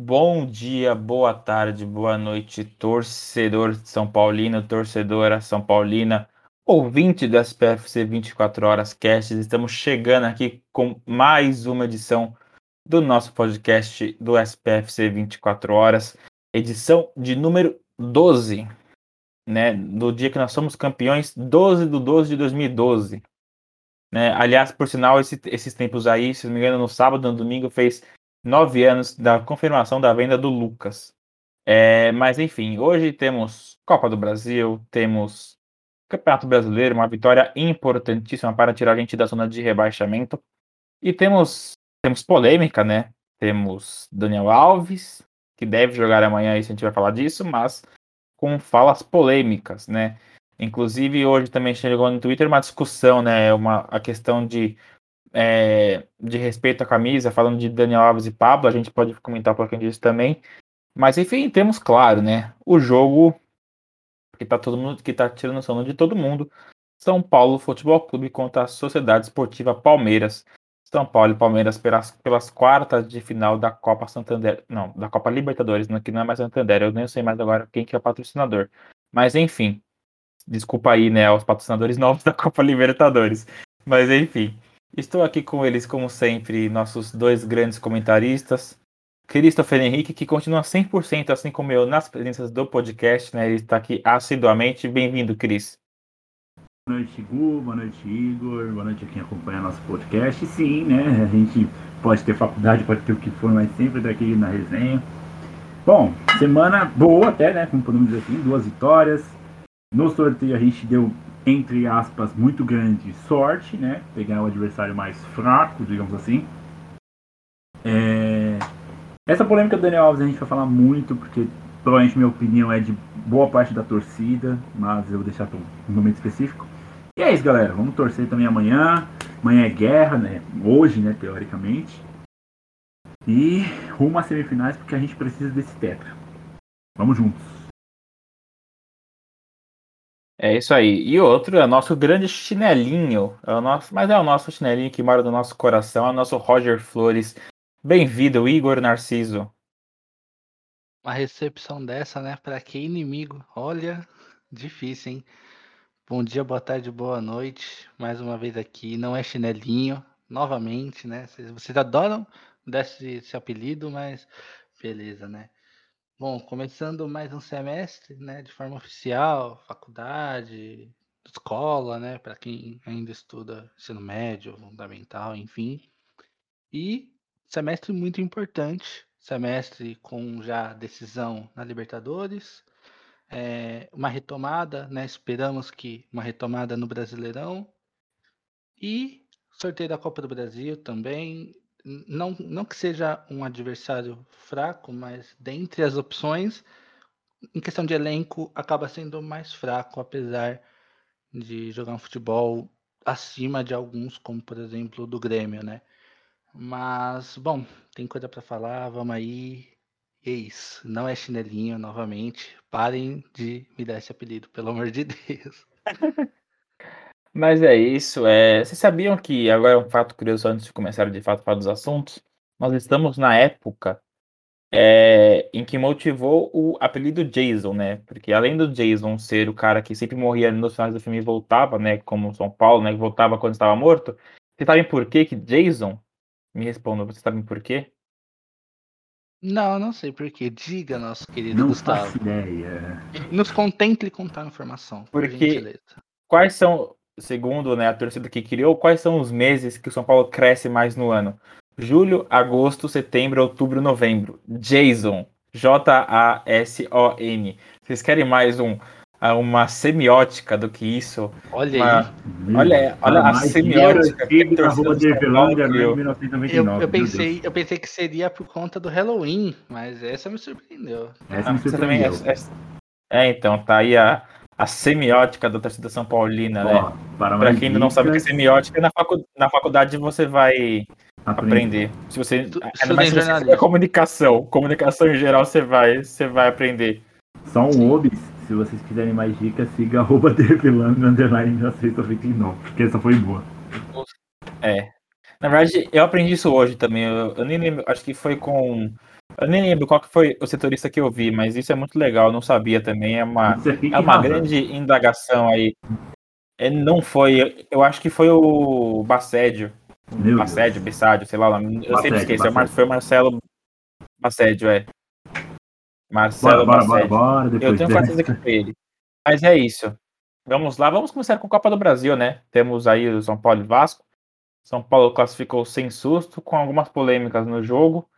Bom dia, boa tarde, boa noite, torcedor de São Paulino, torcedora São Paulina, ouvinte do SPFC 24 Horas Cast. Estamos chegando aqui com mais uma edição do nosso podcast do SPFC 24 Horas, edição de número 12, né? Do dia que nós somos campeões, 12 do 12 de 2012. Né? Aliás, por sinal, esse, esses tempos aí, se não me engano, no sábado, no domingo, fez nove anos da confirmação da venda do Lucas. É, mas enfim, hoje temos Copa do Brasil, temos Campeonato Brasileiro, uma vitória importantíssima para tirar a gente da zona de rebaixamento. E temos, temos polêmica, né? Temos Daniel Alves, que deve jogar amanhã, isso a gente vai falar disso, mas com falas polêmicas, né? Inclusive, hoje também chegou no Twitter uma discussão, né? Uma, a questão de é, de respeito à camisa, falando de Daniel Alves e Pablo, a gente pode comentar um pouquinho disso também. Mas enfim, temos claro, né? O jogo que tá todo mundo que tá tirando sono de todo mundo. São Paulo Futebol Clube contra a Sociedade Esportiva Palmeiras. São Paulo e Palmeiras pelas, pelas quartas de final da Copa Santander. Não, da Copa Libertadores, né, que não é mais Santander. Eu nem sei mais agora quem que é o patrocinador. Mas enfim. Desculpa aí, né, aos patrocinadores novos da Copa Libertadores. Mas enfim. Estou aqui com eles, como sempre, nossos dois grandes comentaristas. Christopher Henrique, que continua 100%, assim como eu, nas presenças do podcast, né? Ele está aqui assiduamente. Bem-vindo, Cris. Boa noite, Gu. Boa noite, Igor. Boa noite a quem acompanha nosso podcast. Sim, né? A gente pode ter faculdade, pode ter o que for, mas sempre daqui na resenha. Bom, semana boa até, né? Como podemos dizer assim, duas vitórias. No sorteio a gente deu entre aspas, muito grande sorte, né? Pegar o adversário mais fraco, digamos assim. É... Essa polêmica do Daniel Alves a gente vai falar muito, porque provavelmente minha opinião é de boa parte da torcida, mas eu vou deixar para um momento específico. E é isso, galera. Vamos torcer também amanhã. Amanhã é guerra, né? Hoje, né, teoricamente. E rumo às semifinais, porque a gente precisa desse tetra. Vamos juntos. É isso aí. E outro é o nosso grande chinelinho. É o nosso, mas é o nosso chinelinho que mora no nosso coração, é o nosso Roger Flores. Bem-vindo, Igor Narciso. Uma recepção dessa, né? Para que inimigo? Olha, difícil, hein? Bom dia, boa tarde, boa noite. Mais uma vez aqui. Não é chinelinho, novamente, né? Vocês, adoram desse esse apelido, mas beleza, né? Bom, começando mais um semestre, né, de forma oficial, faculdade, escola, né, para quem ainda estuda ensino médio, fundamental, enfim. E semestre muito importante, semestre com já decisão na Libertadores, é, uma retomada, né, esperamos que uma retomada no Brasileirão e sorteio da Copa do Brasil também, não, não que seja um adversário fraco, mas dentre as opções, em questão de elenco, acaba sendo mais fraco, apesar de jogar um futebol acima de alguns, como por exemplo do Grêmio, né? Mas, bom, tem coisa para falar, vamos aí. E é não é chinelinho novamente. Parem de me dar esse apelido, pelo amor de Deus. Mas é isso. É... Vocês sabiam que, agora é um fato curioso antes de começar de fato a falar dos assuntos, nós estamos na época é, em que motivou o apelido Jason, né? Porque além do Jason ser o cara que sempre morria nos finais do filme e voltava, né? Como São Paulo, né? Voltava quando estava morto. Vocês sabem por que que Jason? Me respondam, vocês sabem por quê? Não, não sei por quê. Diga, nosso querido não Gustavo. Faço ideia. Nos contemple contar a informação. Porque quais são segundo né, a torcida que criou, quais são os meses que o São Paulo cresce mais no ano? Julho, agosto, setembro, outubro, novembro. Jason. J-A-S-O-N. Vocês querem mais um, uma semiótica do que isso? Olha uma, aí. Olha, olha a semiótica. Que eu, eu, pensei, eu pensei que seria por conta do Halloween, mas essa me surpreendeu. Essa me surpreendeu. Também, é, é, então, tá aí a, a semiótica da torcida São Paulina, né? Para, para quem ainda não sabe o que é semiótica, na, facu na faculdade você vai aprender. aprender. Se você. Tu, ainda mais se você comunicação. Comunicação em geral você vai, você vai aprender. Só um obis, se vocês quiserem mais dicas, siga arroba devilando underline 1999, porque essa foi boa. É. Na verdade, eu aprendi isso hoje também. Eu, eu nem lembro, acho que foi com Eu nem lembro qual que foi o setorista que eu vi, mas isso é muito legal, não sabia também. É uma, Você é uma grande indagação aí. É, não foi, eu acho que foi o Bassédio. Meu Bassédio, Bissádio, sei lá, o nome, eu sempre Bassédio, esqueço. é Mar- Bassédio. Foi o Marcelo Bassédio, é. Marcelo bora, bora, Bassédio. bora. Eu tenho certeza que foi ele. Mas é isso. Vamos lá, vamos começar com a Copa do Brasil, né? Temos aí o São Paulo e Vasco. São Paulo classificou sem susto, com algumas polêmicas no jogo.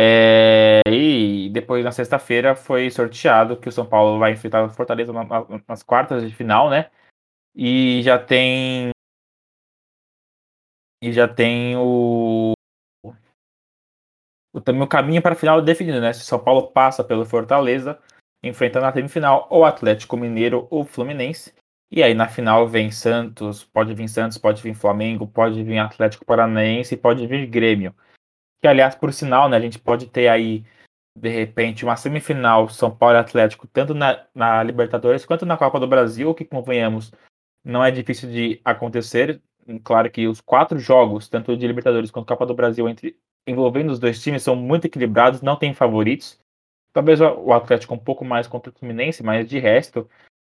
É, E depois, na sexta-feira, foi sorteado que o São Paulo vai enfrentar o Fortaleza na- na- nas quartas de final, né? E já tem. E já tem o. o também o caminho para a final definido, né? Se o São Paulo passa pelo Fortaleza, enfrentando na semifinal ou Atlético Mineiro ou Fluminense. E aí na final vem Santos, pode vir Santos, pode vir Flamengo, pode vir Atlético Paranaense, pode vir Grêmio. Que aliás, por sinal, né, a gente pode ter aí de repente uma semifinal São Paulo Atlético tanto na, na Libertadores quanto na Copa do Brasil, que convenhamos, não é difícil de acontecer. Claro que os quatro jogos, tanto de Libertadores quanto Copa do Brasil, entre envolvendo os dois times, são muito equilibrados, não tem favoritos. Talvez o- Atlético um pouco mais contra o Fluminense, mas de resto,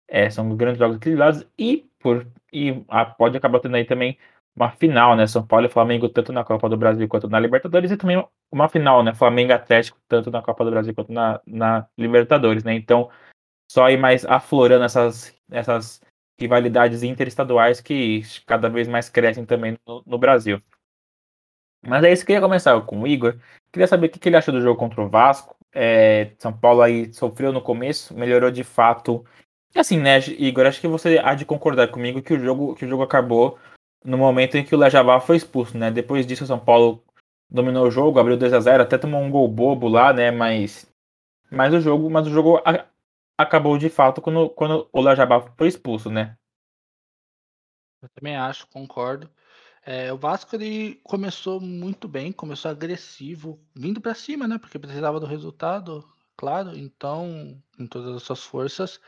é, são grandes jogos equilibrados e, por, e ah, pode acabar tendo aí também uma final, né? São Paulo e Flamengo, tanto na Copa do Brasil quanto na Libertadores, e também uma final, né? Flamengo Atlético, tanto na Copa do Brasil quanto na, na Libertadores, né? Então, só aí mais aflorando essas, essas rivalidades interestaduais que cada vez mais crescem também no, no Brasil. Mas é isso, queria começar com o Igor. Queria saber o que, ele achou do jogo contra o Vasco. É, São Paulo aí sofreu no começo, melhorou de fato. Assim, né, Igor, acho que você há de concordar comigo que o jogo, que o jogo acabou no momento em que o Lejabá foi expulso, né? Depois disso, o São Paulo dominou o jogo, abriu 2 a 0 até tomou um gol bobo lá, né? Mas, mas o jogo, mas o jogo a- acabou de fato quando, quando o Lejabá foi expulso, né? Eu também acho, concordo. É, o Vasco ele começou muito bem, começou agressivo, vindo para cima, né? Porque precisava do resultado, claro. Então, com todas as suas forças,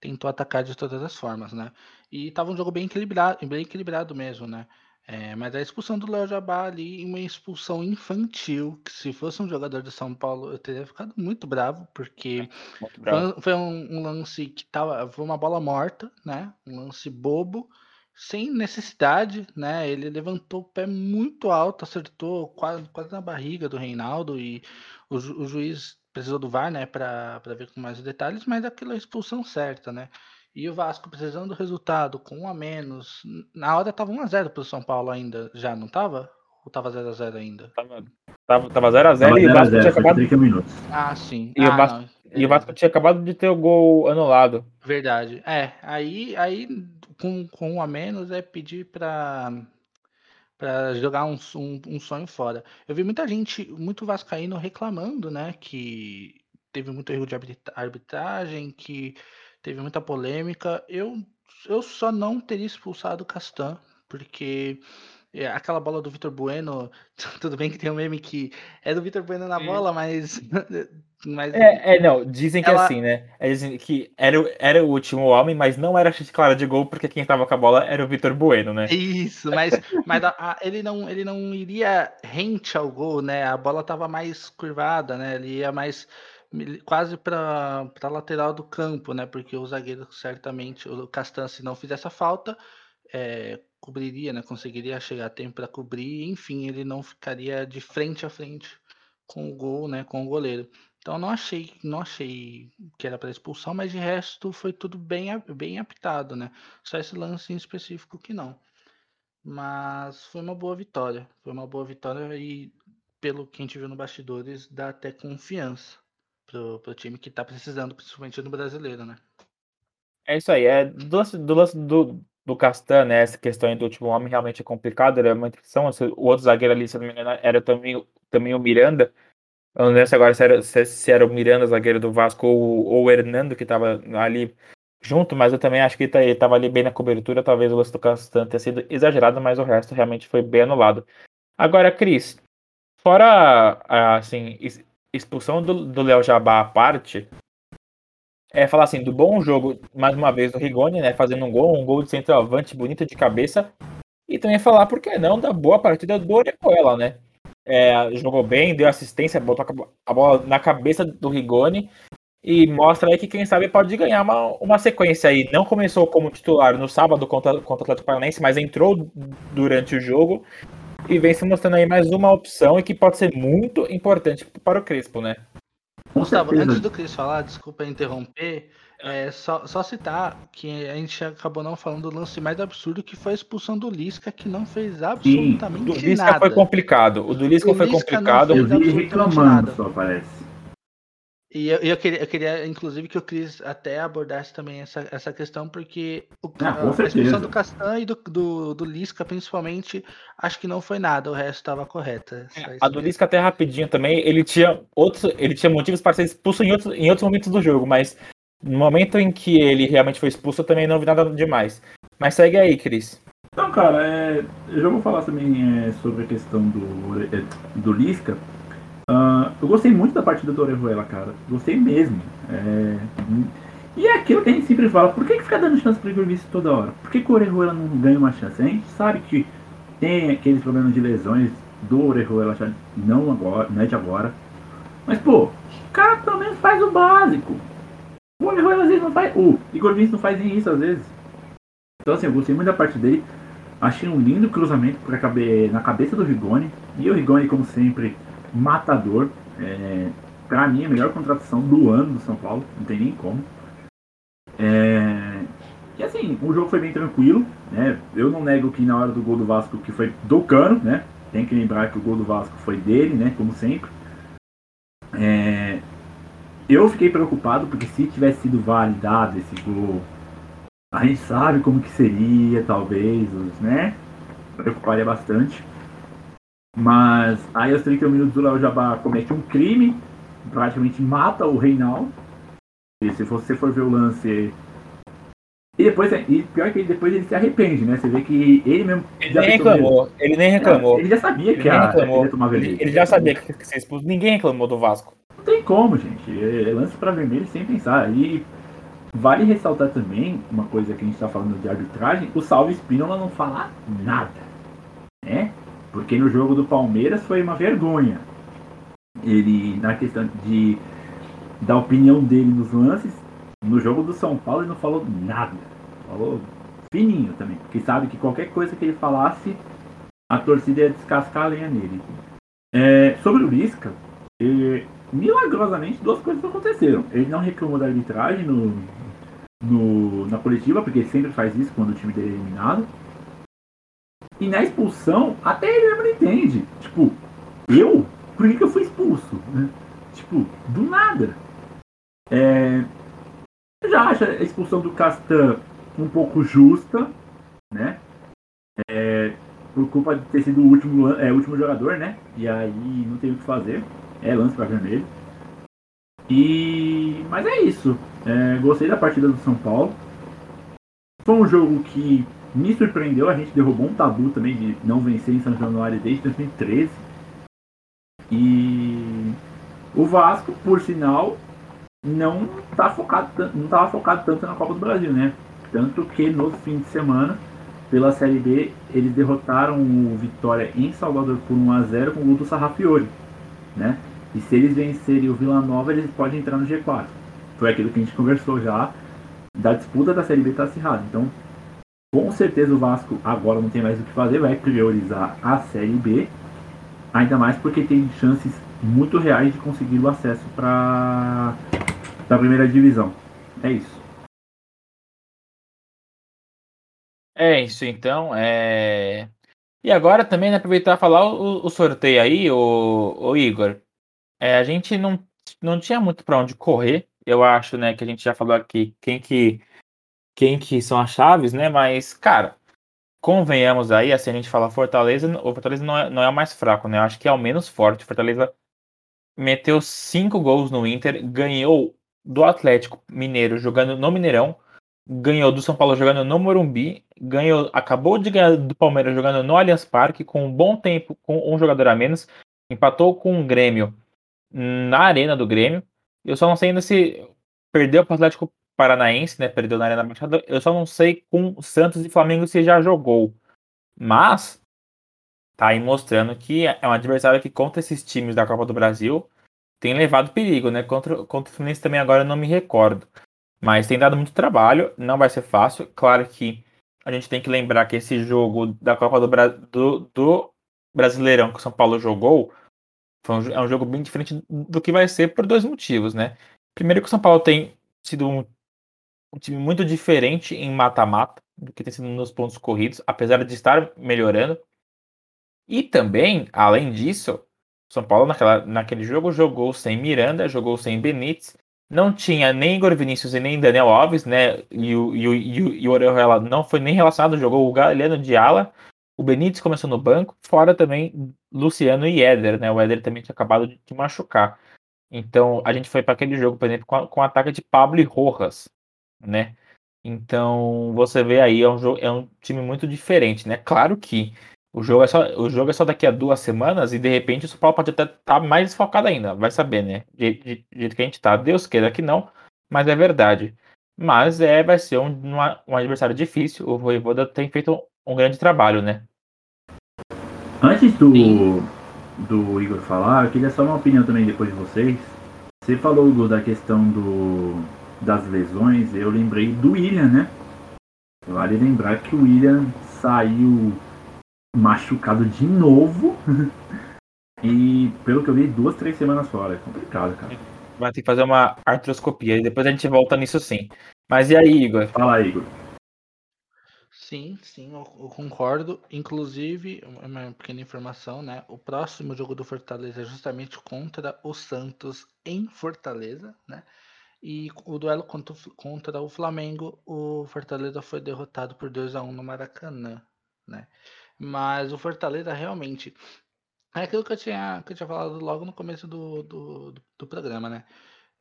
tentou atacar de todas as formas, né? E tava um jogo bem equilibrado, bem equilibrado mesmo, né? É, mas a expulsão do Léo Jabá ali, uma expulsão infantil, que se fosse um jogador do São Paulo, eu teria ficado muito bravo, porque Muito foi, bravo. um- foi um, um lance que tava, foi uma bola morta, né? Um lance bobo, sem necessidade, né? Ele levantou o pé muito alto, acertou quase, quase na barriga do Reinaldo e o, ju- o juiz precisou do VAR, né? Para ver com mais detalhes, mas aquela expulsão certa, né? E o Vasco precisando do resultado com um a menos. Na hora tava 1 a 0 pro São Paulo ainda, já não tava? Ou tava 0 a 0 ainda? Tava, tava, tava 0x0 Tava e o 0 a Vasco 0, tinha acabado 30 minutos. Ah, sim. E o ah, Vasco- não, E o beleza. Vasco tinha acabado de ter o gol anulado. Verdade. É, aí, aí com, com um a menos é pedir para para jogar um, um, um sonho fora. Eu vi muita gente, muito vascaíno reclamando, né, que teve muito erro de arbitra- arbitragem, que teve muita polêmica. Eu, eu só não teria expulsado o Castan, porque é, aquela bola do Vitor Bueno, tudo bem que tem um meme que é do Vitor Bueno na bola, mas mas É, é, não, dizem que Ela- assim, né? É, Dizem que era, o- era o último homem, mas não era chute clara de gol, porque quem tava com a bola era o Vitor Bueno, né? Isso, mas, mas a- a- ele, não, ele não iria rente ao gol, né? A bola estava mais curvada, né? Ele ia mais quase para a lateral do campo, né? Porque o zagueiro certamente, o Castan, se não fizesse a falta, é, cobriria, né? Conseguiria chegar a tempo para cobrir, enfim, ele não ficaria de frente a frente com o gol, né? Com o goleiro. Então não achei, não achei que era para expulsão, mas de resto foi tudo bem, bem apitado, né? Só esse lance em específico que não. Mas foi uma boa vitória. Foi uma boa vitória e, pelo que a gente viu no bastidores, dá até confiança pro, pro time que tá precisando, principalmente no brasileiro, né? É isso aí. É, do lance do, lance do, do Castan, né? Essa questão do último homem realmente é complicado. Era uma intenção. O outro zagueiro ali, se não me engano, era também, também o Miranda. Eu não lembro agora se era, se, se era o Miranda, zagueiro do Vasco, ou, ou o Hernando, que tava ali junto, mas eu também acho que ele tá- ele tava ali bem na cobertura. Talvez o lance do Castan tenha sido exagerado, mas o resto realmente foi bem anulado. Agora, Cris, fora assim, expulsão do, Léo Jabá à parte, é falar assim, do bom jogo, mais uma vez, do Rigoni, né? Fazendo um gol, um gol de centroavante bonito de cabeça. E também falar, por que não, da boa partida do Orejuela, né? é, jogou bem, deu assistência, botou a bola na cabeça do Rigoni e mostra aí que quem sabe pode ganhar uma, uma sequência aí. Não começou como titular no sábado contra, contra o Atlético Paranaense, mas entrou durante o jogo e vem se mostrando aí mais uma opção e que pode ser muito importante para o Crespo, né? Gustavo, antes do Cris falar, desculpa interromper, é, só, só, citar que a gente acabou não falando do lance mais absurdo que foi a expulsão do Lisca, que não fez absolutamente Sim, o do Lisca nada. foi complicado. O do Lisca o foi Lisca complicado. Eu vi reclamando, só parece. E eu, eu, queria, eu queria, inclusive, que o Cris até abordasse também essa, essa questão, porque o, ah, a expulsão do Castan e do, do, do, Lisca, principalmente, acho que não foi nada, o resto estava correta. É, a do Lisca até rapidinho também, ele tinha outros, ele tinha motivos para ser expulso em outros, em outros momentos do jogo, mas no momento em que ele realmente foi expulso, eu também não vi nada demais. Mas segue aí, Cris. Então, cara, é, eu já vou falar também é, sobre a questão do, é, do Lisca. Uh, eu gostei muito da partida do Orejuela, cara. Gostei mesmo. É... E é aquilo que a gente sempre fala, por que, que fica dando chance pro Igor toda hora? Por que, que o Orejuela não ganha uma chance? A gente sabe que tem aqueles problemas de lesões do Orejuela, não agora, não é de agora. Mas, pô, o cara pelo menos faz o básico. O Orejuela às vezes não faz. O Igor Vinícius não faz nem isso às vezes. Então, assim, eu gostei muito da parte dele. Achei um lindo cruzamento na cabeça do Rigoni. E o Rigoni, como sempre, matador. É, para mim, a melhor contratação do ano do São Paulo, não tem nem como. É, e assim, o jogo foi bem tranquilo, né? Eu não nego que na hora do gol do Vasco, que foi do Cano, né? Tem que lembrar que o gol do Vasco foi dele, né? Como sempre. É, eu fiquei preocupado porque se tivesse sido validado esse gol, a gente sabe como que seria, talvez, né? Preocuparia bastante. Mas aí aos 31 minutos o Léo Jabá comete um crime, praticamente mata o Reinaldo. E se você for ver o lance. E depois, e pior que depois ele se arrepende, né? Você vê que ele mesmo. Ele nem reclamou, ele nem reclamou. Ele já sabia ele que a, reclamou. vermelho. Ele, ele já sabia que ser expulso. Ninguém reclamou do Vasco. Não tem como, gente. É, é lance para vermelho sem pensar. E vale ressaltar também uma coisa que a gente está falando de arbitragem: o Salve Spínola não fala nada. Né? Porque no jogo do Palmeiras foi uma vergonha. Ele, na questão de da opinião dele nos lances, no jogo do São Paulo ele não falou nada. Falou fininho também. Porque sabe que qualquer coisa que ele falasse, a torcida ia descascar a lenha nele. É, sobre o Lisca, é, milagrosamente duas coisas aconteceram. Ele não reclamou da arbitragem no, no, na coletiva, porque ele sempre faz isso quando o time dele é eliminado. E na expulsão, até ele mesmo não entende. Tipo, eu? Por que, eu fui expulso? Né? Tipo, do nada. É, eu já acho a expulsão do Castan um pouco justa, né? É, por culpa de ter sido o último, é, último jogador, né? E aí não tem o que fazer. É lance para vermelho. E mas é isso. É, gostei da partida do São Paulo. Foi um jogo que me surpreendeu, a gente derrubou um tabu também de não vencer em São Januário desde 2013. E o Vasco, por sinal, não tá focado não estava focado tanto na Copa do Brasil, né? Tanto que no fim de semana, pela Série B, eles derrotaram o Vitória em Salvador por 1 a 0 com o gol do Sarrafiori, né? E se eles vencerem o Vila Nova, eles podem entrar no G4. Foi aquilo que a gente conversou já da disputa da Série B tá acirrada. Então, com certeza o Vasco agora não tem mais o que fazer, vai priorizar a Série B, ainda mais porque tem chances muito reais de conseguir o acesso para a primeira divisão. É isso. É isso, então. É... E agora também, né, aproveitar e falar o, o, sorteio aí, o, o Igor. É, a gente não, não tinha muito para onde correr. Eu acho, né, que a gente já falou aqui quem que quem que são as chaves, né? Mas, cara, convenhamos aí, assim, a gente fala Fortaleza, o Fortaleza não é, não é o mais fraco, né? Eu acho que é o menos forte. Fortaleza meteu cinco gols no Inter, ganhou do Atlético Mineiro jogando no Mineirão, ganhou do São Paulo jogando no Morumbi, ganhou, acabou de ganhar do Palmeiras jogando no Allianz Parque com um bom tempo, com um jogador a menos, empatou com o Grêmio na arena do Grêmio. Eu só não sei ainda se perdeu para o Atlético Paranaense, né? Perdeu na Arena Baixada. Eu só não sei com Santos e Flamengo se já jogou. Mas tá aí mostrando que é um adversário que contra esses times da Copa do Brasil tem levado perigo, né? Contra, contra o Fluminense também agora eu não me recordo. Mas tem dado muito trabalho, não vai ser fácil. Claro que a gente tem que lembrar que esse jogo da Copa do, Bra do, do Brasileirão que o São Paulo jogou um, é um jogo bem diferente do que vai ser por dois motivos, né? Primeiro que o São Paulo tem sido um, um time muito diferente em mata-mata do que tem sido nos pontos corridos, apesar de estar melhorando. E também, além disso, São Paulo naquela, naquele jogo jogou sem Miranda, jogou sem Benítez, não tinha nem Igor Vinícius e nem Daniel Alves, né? E o, e o, e o, não foi nem relacionado, jogou o Galeno de ala. O Benítez começou no banco, fora também Luciano e Éder, né? O Éder também tinha acabado de, machucar. Então a gente foi para aquele jogo, por exemplo, com, com o ataque de Pablo e Rojas, né? Então você vê aí, é um, jogo, é um time muito diferente, né? Claro que o jogo, é só, o jogo é só daqui a duas semanas e de repente o São Paulo pode até estar tá mais focado ainda, vai saber, né? De, de, de jeito que a gente tá. Deus queira que não, mas é verdade. Mas é, vai ser um, um adversário difícil. O Voivoda tem feito um grande trabalho, né? Antes do, do Igor falar, eu queria só uma opinião também depois de vocês. Você falou, Igor, da questão do, das lesões, eu lembrei do William, né? Vale lembrar que o William saiu machucado de novo. e pelo que eu vi, duas, três semanas fora. É complicado, cara. Vai ter que fazer uma artroscopia e depois a gente volta nisso sim. Mas e aí, Igor? Fala, Igor. Sim, sim, eu, eu concordo. Inclusive, uma pequena informação, né? O próximo jogo do Fortaleza é justamente contra o Santos em Fortaleza, né? E o duelo contra, contra o Flamengo, o Fortaleza foi derrotado por 2 a 1 no Maracanã, né? Mas o Fortaleza realmente. É aquilo que eu tinha, que eu tinha falado logo no começo do, do, do programa, né?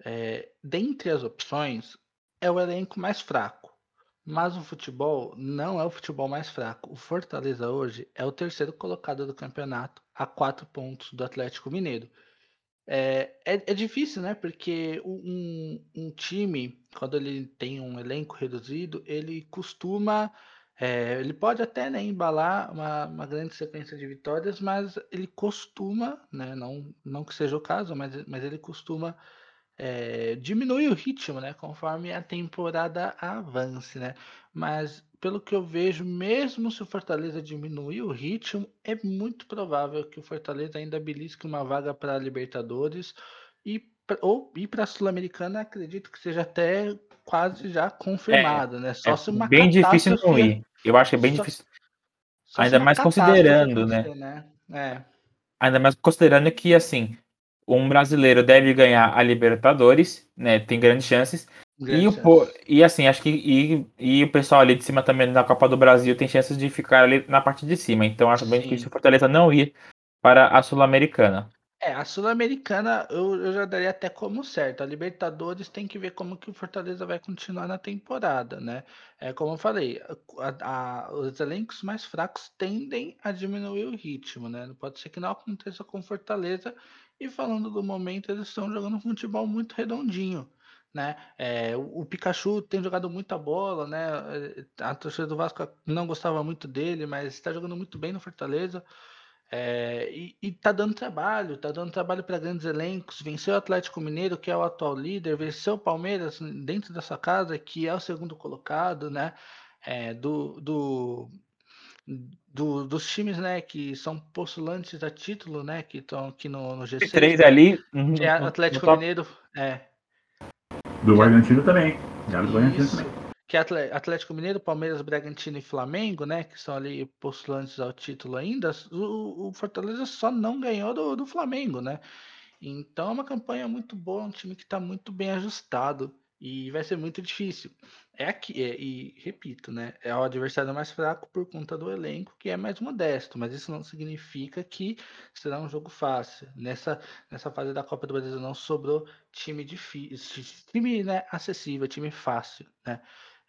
É, dentre as opções, é o elenco mais fraco. Mas o futebol não é o futebol mais fraco. O Fortaleza hoje é o terceiro colocado do campeonato, a quatro pontos do Atlético Mineiro. É, é, é difícil, né? Porque um, um time, quando ele tem um elenco reduzido, ele costuma é, ele pode até né, embalar uma, uma, grande sequência de vitórias, mas ele costuma, né, não, não que seja o caso, mas, mas ele costuma é, diminuir o ritmo, né, conforme a temporada avance, né? Mas pelo que eu vejo, mesmo se o Fortaleza diminuir o ritmo, é muito provável que o Fortaleza ainda belisque uma vaga para a Libertadores e ou ir para a Sul-Americana, acredito que seja até quase já confirmado, é, né? Só é se uma bem difícil não ir. Eu acho que é bem só, difícil. Só Ainda mais considerando, né? né? É. Ainda mais considerando que, assim, um brasileiro deve ganhar a Libertadores, né? Tem grandes chances. e, o, e assim, acho que e, e o pessoal ali de cima também na Copa do Brasil tem chances de ficar ali na parte de cima. Então acho bem difícil o Fortaleza não ir para a Sul-Americana. É, a Sul-Americana eu, eu já daria até como certo. A Libertadores tem que ver como que o Fortaleza vai continuar na temporada, né? É como eu falei, a, a, os elencos mais fracos tendem a diminuir o ritmo, né? Pode ser que não aconteça com Fortaleza. E falando do momento, eles estão jogando um futebol muito redondinho. Né? É, o, Pikachu tem jogado muita bola, né? A torcida do Vasco não gostava muito dele, mas está jogando muito bem no Fortaleza. É, e, e tá dando trabalho, tá dando trabalho para grandes elencos. Venceu o Atlético Mineiro, que é o atual líder, venceu o Palmeiras dentro da sua casa, que é o segundo colocado, né? É, do, do, do, dos times, né, que são postulantes a título, né, que estão aqui no, no G6. Três ali. Uhum, é Atlético Mineiro, é. Do Bragantino também. Já do Bragantino também que é Atlético Mineiro, Palmeiras, Bragantino e Flamengo, né, que são ali postulantes ao título ainda, o, o Fortaleza só não ganhou do, do, Flamengo, né? Então é uma campanha muito boa, um time que está muito bem ajustado e vai ser muito difícil. É aqui, é, e repito, né, é o adversário mais fraco por conta do elenco, que é mais modesto, mas isso não significa que será um jogo fácil. Nessa, nessa fase da Copa do Brasil não sobrou time difícil, time né, acessível, time fácil, né?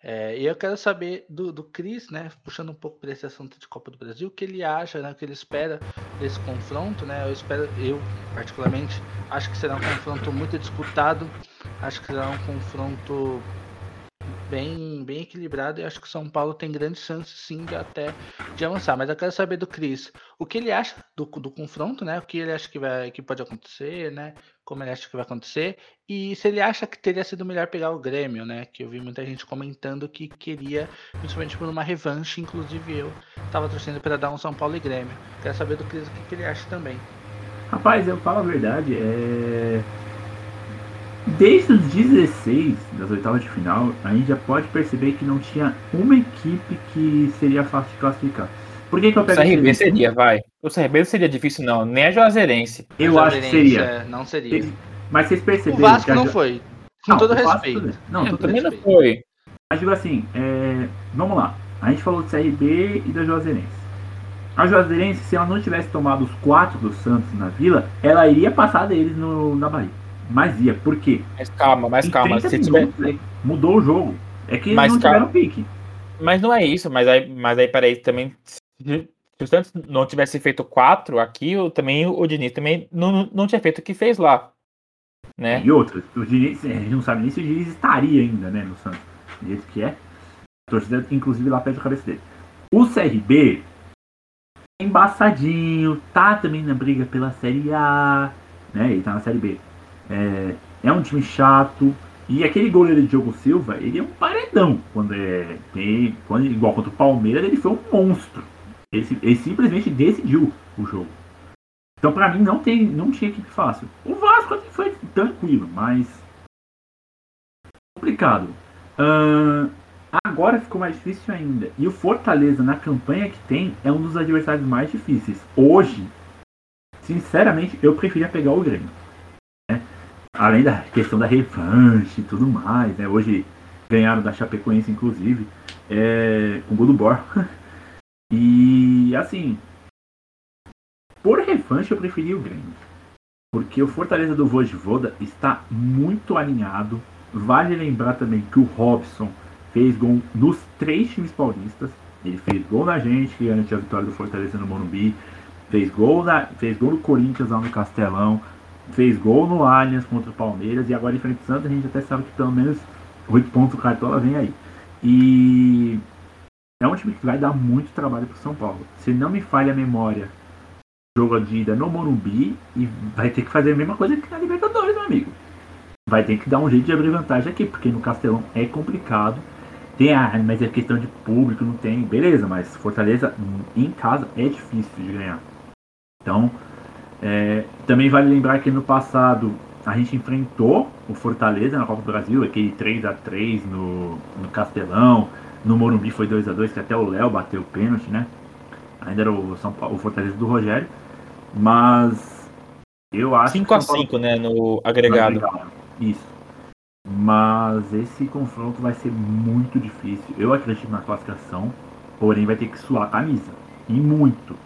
É, e eu quero saber do, do Cris, né, puxando um pouco para esse assunto de Copa do Brasil, o que ele acha, né, o que ele espera desse confronto, né? Eu espero, eu particularmente, acho que será um confronto muito disputado, acho que será um confronto bem, bem equilibrado e acho que o São Paulo tem grandes chances sim de até de avançar. Mas eu quero saber do Cris, o que ele acha do, do confronto, né? O que ele acha que, vai, que pode acontecer, né? Como ele acha que vai acontecer, e se ele acha que teria sido melhor pegar o Grêmio, né? Que eu vi muita gente comentando que queria, principalmente por uma revanche, inclusive eu estava torcendo para dar um São Paulo e Grêmio. Quero saber do Cris o que, que ele acha também. Rapaz, eu falo a verdade, é Desde os 16 das oitavas de final, a gente já pode perceber que não tinha uma equipe que seria fácil de classificar. Por que, que eu pego O CRB seria, vai. O CRB não seria difícil, não. Nem a Juazeirense. Eu acho que seria. É, não seria. Mas vocês perceberam. O Vasco não foi. Com não, todo respeito. Não, todo também respeito. não foi. Mas digo assim, é... vamos lá. A gente falou do CRB e da Juazeirense. A Juazeirense, se ela não tivesse tomado os quatro do Santos na Vila, ela iria passar deles no, na Bahia. Mas ia, por quê? Mas calma, mas calma. Se tiver... Mudou o jogo. É que mas não calma. tiveram pique. Mas não é isso, mas aí, mas aí peraí, também. Se o Santos não tivesse feito quatro aqui, eu, também o Diniz também não, não tinha feito o que fez lá. Né? E outra, o Diniz, a gente não sabe nem se o Diniz estaria ainda, né, no Santos. Do jeito que é. A torcida, inclusive, lá pede a cabeça dele. O CRB embaçadinho, tá também na briga pela Série A, né? Ele tá na Série B. É, é um time chato. E aquele goleiro de Diogo Silva, ele é um paredão. Quando é. Tem, quando, igual contra o Palmeiras, ele foi um monstro. Ele, ele simplesmente decidiu o jogo. Então, para mim, não, tem, não tinha equipe fácil. O Vasco foi tranquilo, mas. complicado. Uh, agora ficou mais difícil ainda. E o Fortaleza, na campanha que tem, é um dos adversários mais difíceis. Hoje, sinceramente, eu preferia pegar o Grêmio além da questão da revanche e tudo mais, né? Hoje ganharam da Chapecoense, inclusive, é, com o gol do Bor. e assim, por revanche eu preferi o Grêmio. Porque o Fortaleza do Voivoda está muito alinhado. Vale lembrar também que o Robson fez gol nos três times paulistas. Ele fez gol na gente, que garantiu a vitória do Fortaleza no Morumbi. Fez gol, na, fez gol no Corinthians lá no Castelão fez gol no Allianz contra o Palmeiras e agora em frente ao Santos a gente até sabe que pelo menos 8 pontos do Cartola vem aí. E é um time que vai dar muito trabalho para São Paulo. Se não me falha a memória, jogo de ida no Morumbi e vai ter que fazer a mesma coisa que na Libertadores, meu amigo. Vai ter que dar um jeito de abrir vantagem aqui, porque no Castelão é complicado. Tem, ah, mas é questão de público, não tem. Beleza, mas Fortaleza em casa é difícil de ganhar. Então, é, também vale lembrar que no passado a gente enfrentou o Fortaleza na Copa do Brasil, aquele 3 a 3 no, no Castelão, no Morumbi foi 2 a 2 que até o Léo bateu o pênalti, né? Ainda era o, São Paulo, o Fortaleza do Rogério, mas eu acho 5 a 5 né, no agregado. no agregado. Isso. Mas esse confronto vai ser muito difícil. Eu acredito na classificação, porém vai ter que suar a camisa. E muito.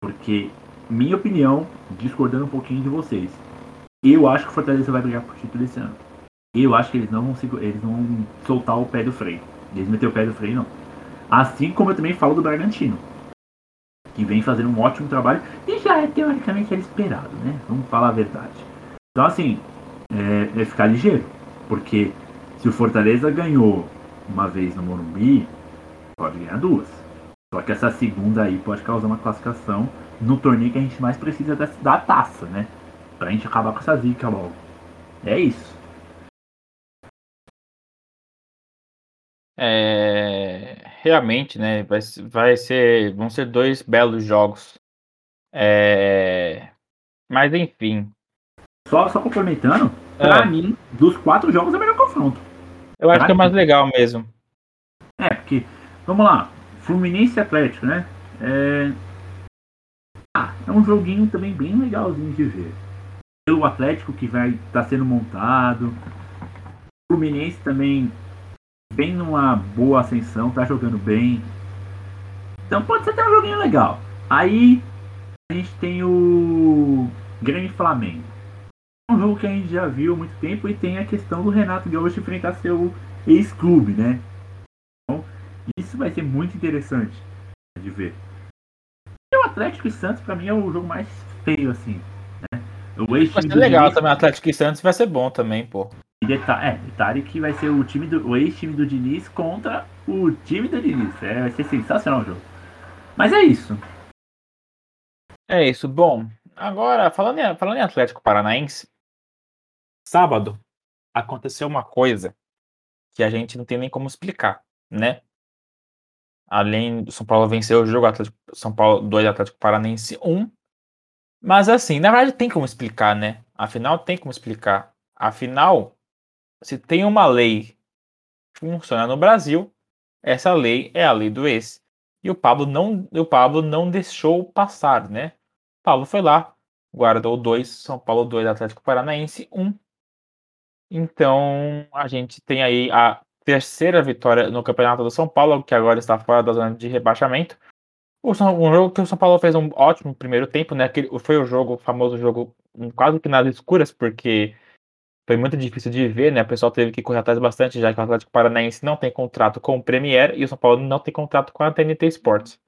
Porque minha opinião, discordando um pouquinho de vocês. Eu acho que o Fortaleza vai brigar por título esse ano. Eu acho que eles não vão, eles vão soltar o pé do freio. Eles meter o pé do freio, não. Assim como eu também falo do Bragantino. Que vem fazendo um ótimo trabalho. E já é teoricamente era esperado, né? Vamos falar a verdade. Então assim, é, é ficar ligeiro. Porque se o Fortaleza ganhou uma vez no Morumbi, pode ganhar duas. Só que essa segunda aí pode causar uma classificação no torneio que a gente mais precisa da, da taça, né? Pra gente acabar com essa zica logo. É isso. É, realmente, né? Vai, vai ser, vão ser dois belos jogos. É, mas enfim. Só, só complementando, pra é. mim, dos quatro jogos é o melhor confronto. Eu acho pra que é mais legal mesmo. É, porque, vamos lá, Fluminense Atlético, né? É, ah, é um joguinho também bem legalzinho de ver. O Atlético que vai estar tá sendo montado. O Fluminense também bem numa boa ascensão, tá jogando bem. Então pode ser até um joguinho legal. Aí a gente tem o Grêmio Flamengo. Um jogo que a gente já viu há muito tempo e tem a questão do Renato Gaúcho enfrentar seu ex-clube, né? Então, isso vai ser muito interessante de ver. Atlético e Santos, pra mim, é o jogo mais feio, assim. Né? O vai ser legal também, Atlético e Santos vai ser bom também, pô. E detalhe, é, detalhe que vai ser o time do o ex-time do Diniz contra o time do Diniz. É, vai ser sensacional o jogo. Mas é isso. É isso. Bom, agora, falando em, falando em Atlético Paranaense, sábado aconteceu uma coisa que a gente não tem nem como explicar, né? Além do São Paulo vencer o jogo, Atlético, São Paulo 2, Atlético Paranaense 1. Mas assim, na verdade tem como explicar, né? Afinal, tem como explicar. Afinal, se tem uma lei que funciona no Brasil, essa lei é a lei do ex. E o Pablo não, o Pablo não deixou passar, né? O Pablo foi lá, guardou dois, São Paulo 2, Atlético Paranaense 1. Então, a gente tem aí a terceira vitória no Campeonato do São Paulo, que agora está fora da zona de rebaixamento. O São, um jogo que o São Paulo fez um ótimo primeiro tempo, né? Aquele, foi o jogo, o famoso jogo quase que nas escuras, porque foi muito difícil de ver, né? O pessoal teve que correr atrás bastante, já que o Atlético Paranaense não tem contrato com o Premier e o São Paulo não tem contrato com a TNT Sports.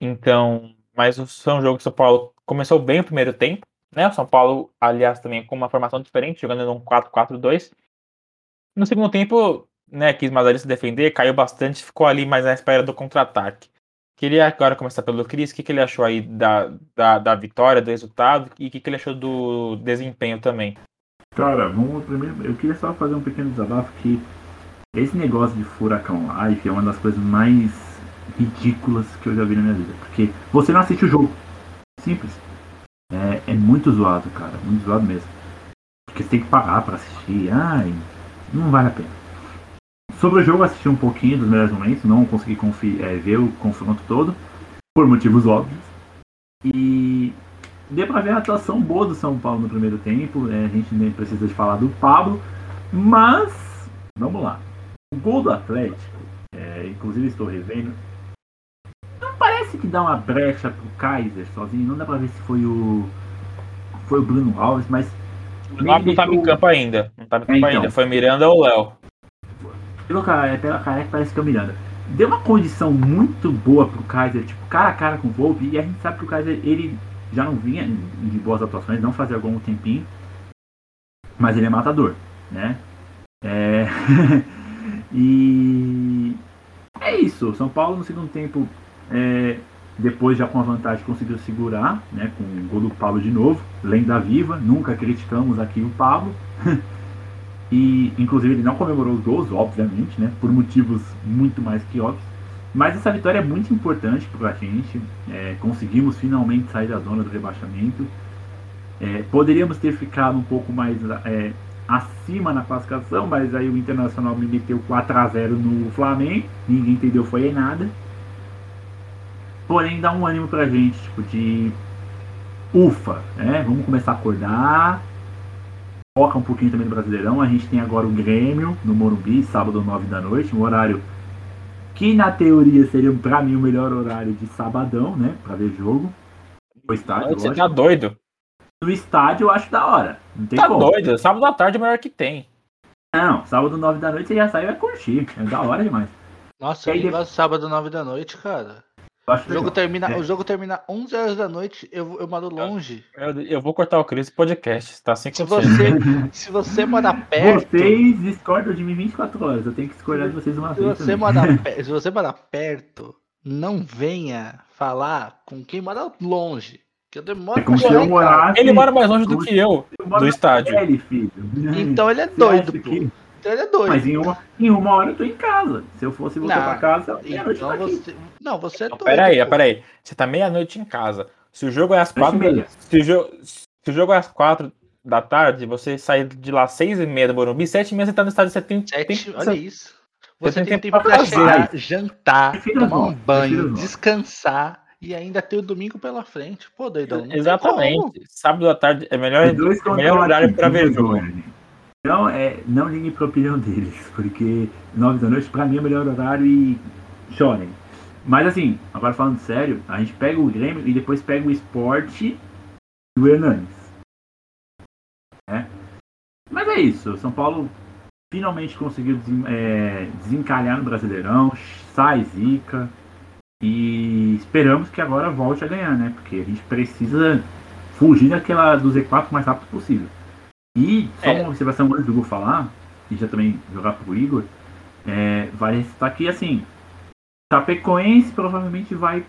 Então, mas foi um jogo que o São Paulo começou bem o primeiro tempo, né? O São Paulo, aliás, também com uma formação diferente, jogando num 4-4-2. No segundo tempo, né, quis mais ali se defender, caiu bastante, ficou ali mais na espera do contra-ataque. Queria agora começar pelo Cris, o que, que ele achou aí da, da, da vitória, do resultado, e o que, que ele achou do desempenho também. Cara, vamos primeiro. Eu queria só fazer um pequeno desabafo que esse negócio de furacão live é uma das coisas mais ridículas que eu já vi na minha vida. Porque você não assiste o jogo. Simples. É, é muito zoado, cara. Muito zoado mesmo. Porque você tem que pagar pra assistir. Ai, não vale a pena. Sobre o jogo, assisti um pouquinho dos melhores momentos. Não consegui é, ver o confronto todo. Por motivos óbvios. E deu pra ver a atuação boa do São Paulo no primeiro tempo. É, a gente nem precisa de falar do Pablo. Mas, vamos lá. O gol do Atlético, é, inclusive estou revendo, não parece que dá uma brecha pro Kaiser sozinho. Não dá pra ver se foi o. Foi o Bruno Alves, mas. O Alves não tava em campo ainda. Não tava em campo é, então, ainda. Foi Miranda ou Léo. Pelo, pela careca parece que é o Miranda. Deu uma condição muito boa pro Kaiser, tipo, cara a cara com o Volpe, e a gente sabe que o Kaiser, ele já não vinha de boas atuações, não fazia algum tempinho, mas ele é matador, né? É... e é isso. São Paulo no segundo tempo, é... depois já com a vantagem conseguiu segurar, né? Com o gol do Pablo de novo, lenda viva. Nunca criticamos aqui o Pablo. e inclusive ele não comemorou os gols, obviamente, né? Por motivos muito mais que óbvios. Mas essa vitória é muito importante para a gente. É, conseguimos finalmente sair da zona do rebaixamento. É, poderíamos ter ficado um pouco mais é, acima na classificação, mas aí o Internacional me meteu 4 a 0 no Flamengo. Ninguém entendeu, foi nada. Porém, dá um ânimo pra gente, tipo, de ufa, né? Vamos começar a acordar. Foca um pouquinho também no Brasileirão. A gente tem agora o Grêmio no Morumbi, sábado 9 da noite, um horário que na teoria seria para mim o melhor horário de sabadão, né, para ver jogo. No estádio, Você tá doido? No estádio eu acho da hora. Não tem tá como. doido? Sábado à tarde é o melhor que tem. Não, sábado 9 da noite você já sai e vai curtir. É da hora demais. Nossa, aí depois... sábado 9 da noite, cara. O jogo, termina, é. o jogo termina 11 horas da noite, eu, eu moro longe. Eu, eu vou cortar o Cris podcast, tá sem se você, se você mora perto. Vocês discordam de mim 24 horas, eu tenho que discordar de vocês uma se vez. Você mora, se você mora perto, não venha falar com quem mora longe. Que eu demoro é como se eu morasse, Ele mora mais longe do que eu, do estádio. Ele, filho. Então ele é doido, pô. Então ele é doido. Mas em uma, em uma hora eu tô em casa. Se eu fosse voltar pra casa, meia-noite então você... Não, você é doido. Peraí, peraí. Você tá meia-noite em casa. Se o jogo é às quatro. Se o, jogo, se o jogo é às quatro da tarde, você sair de lá seis e meia do Morumbi, sete e meia você tá no estádio, você tem. Sete, tem, olha isso. Você, você tem, tem tempo pra chegar, jantar, tomar um banho, descansar e ainda ter o domingo pela frente. Pô, doidão. Exatamente. Sábado à tarde é melhor, é melhor horário pra ver jogo. Então, é, não ligue para a opinião deles, porque 9 da noite para mim é o melhor horário e chorem. Mas assim, agora falando sério, a gente pega o Grêmio e depois pega o esporte do Hernanes. É. Mas é isso, o São Paulo finalmente conseguiu é, desencalhar no Brasileirão, sai zica e esperamos que agora volte a ganhar, né? Porque a gente precisa fugir daquela do Z4 o mais rápido possível. E só é. uma observação antes do Hugo falar, e já também jogar pro Igor, é, vale estar aqui assim, Chapecoense provavelmente vai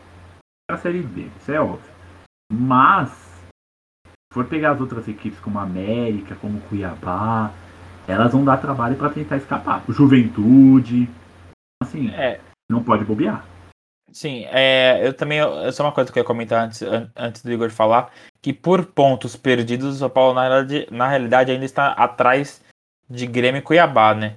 para a Série B, isso é óbvio. Mas, se for pegar as outras equipes como América, como Cuiabá, elas vão dar trabalho para tentar escapar. Juventude, assim, é. não pode bobear. Sim, é, eu também, essa é uma coisa que eu ia comentar antes, antes do Igor falar, que por pontos perdidos, o São Paulo na realidade, na realidade ainda está atrás de Grêmio e Cuiabá, né?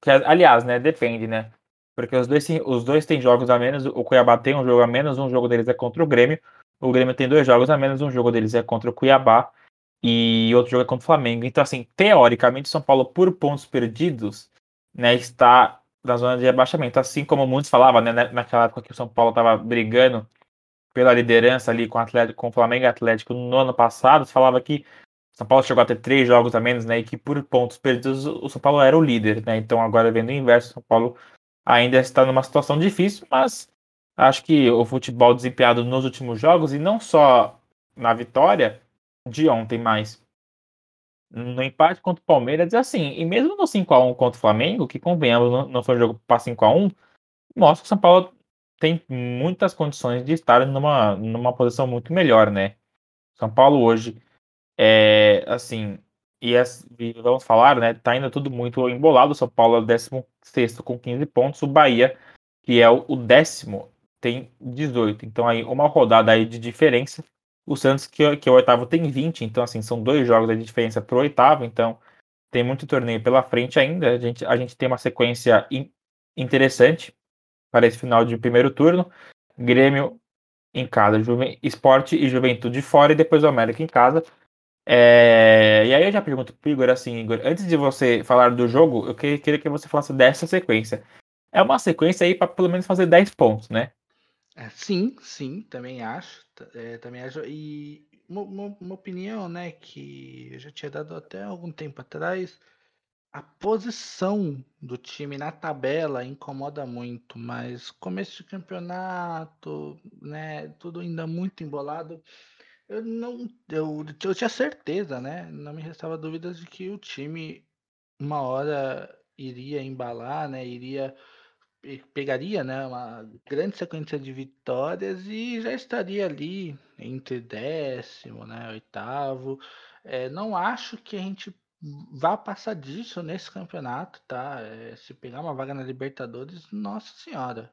Que, aliás, né, depende, né? Porque os dois, os dois têm jogos a menos, o Cuiabá tem um jogo a menos, um jogo deles é contra o Grêmio, o Grêmio tem dois jogos a menos, um jogo deles é contra o Cuiabá e outro jogo é contra o Flamengo. Então, assim, teoricamente, São Paulo, por pontos perdidos, né, está na zona de rebaixamento. Assim como muitos falavam, né, naquela época que o São Paulo estava brigando pela liderança ali com o, Atlético, com o Flamengo Atlético no ano passado, falava que São Paulo chegou a ter três jogos a menos, né, e que por pontos perdidos o São Paulo era o líder, né. Então, agora vendo o inverso, o São Paulo ainda está numa situação difícil, mas acho que o futebol desempenhado nos últimos jogos, e não só na vitória de ontem, mas no empate contra o Palmeiras, assim, e mesmo no 5x1 contra o Flamengo, que convenhamos, não foi um jogo para 5x1, mostra que o São Paulo tem muitas condições de estar numa, numa posição muito melhor, né? São Paulo hoje é assim, e, vamos falar, né? Tá indo tudo muito embolado. O São Paulo é o 16 com 15 pontos. O Bahia, que é o décimo, tem 18. Então aí uma rodada aí de diferença. O Santos, que, que é o oitavo, tem 20. Então, assim, são dois jogos de diferença pro oitavo. Então, tem muito torneio pela frente ainda. A gente, a gente tem uma sequência in, interessante para esse final de primeiro turno. Grêmio em casa, Juve, Esporte e Juventude fora, e depois o América em casa. É, e aí eu já pergunto pro Igor assim, Igor, antes de você falar do jogo, eu queria que você falasse dessa sequência. É uma sequência aí para pelo menos fazer 10 pontos, né? É, sim, sim, também acho. É, também. E uma, uma, uma, opinião, né, que eu já tinha dado até algum tempo atrás, a posição do time na tabela incomoda muito, mas começo de campeonato, né, tudo ainda muito embolado. Eu não, eu, eu tinha certeza, né? Não me restava dúvidas de que o time uma hora iria embalar, né? Iria pegaria, né, uma grande sequência de vitórias e já estaria ali entre décimo, né, oitavo. É, não acho que a gente vá passar disso nesse campeonato, tá? É, se pegar uma vaga na Libertadores, nossa senhora.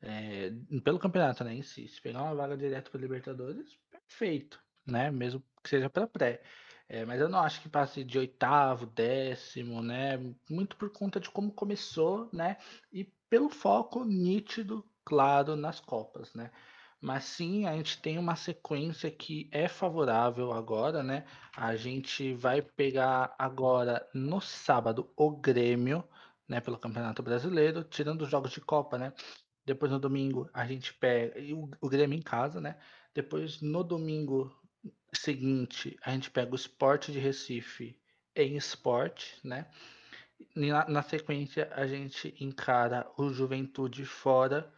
É, pelo campeonato, né, em si. Se pegar uma vaga direto para Libertadores, perfeito, né? Mesmo que seja pela pré. É, mas eu não acho que passe de oitavo, décimo, né? Muito por conta de como começou, né? E pelo foco nítido, claro, nas Copas, né? Mas sim, a gente tem uma sequência que é favorável agora, né? A gente vai pegar agora no sábado o Grêmio, né? Pelo Campeonato Brasileiro, tirando os jogos de Copa, né? Depois no domingo a gente pega o, o Grêmio em casa, né? Depois no domingo seguinte a gente pega o Sport de Recife em esporte, né? Na, na, sequência a gente encara o Juventude fora.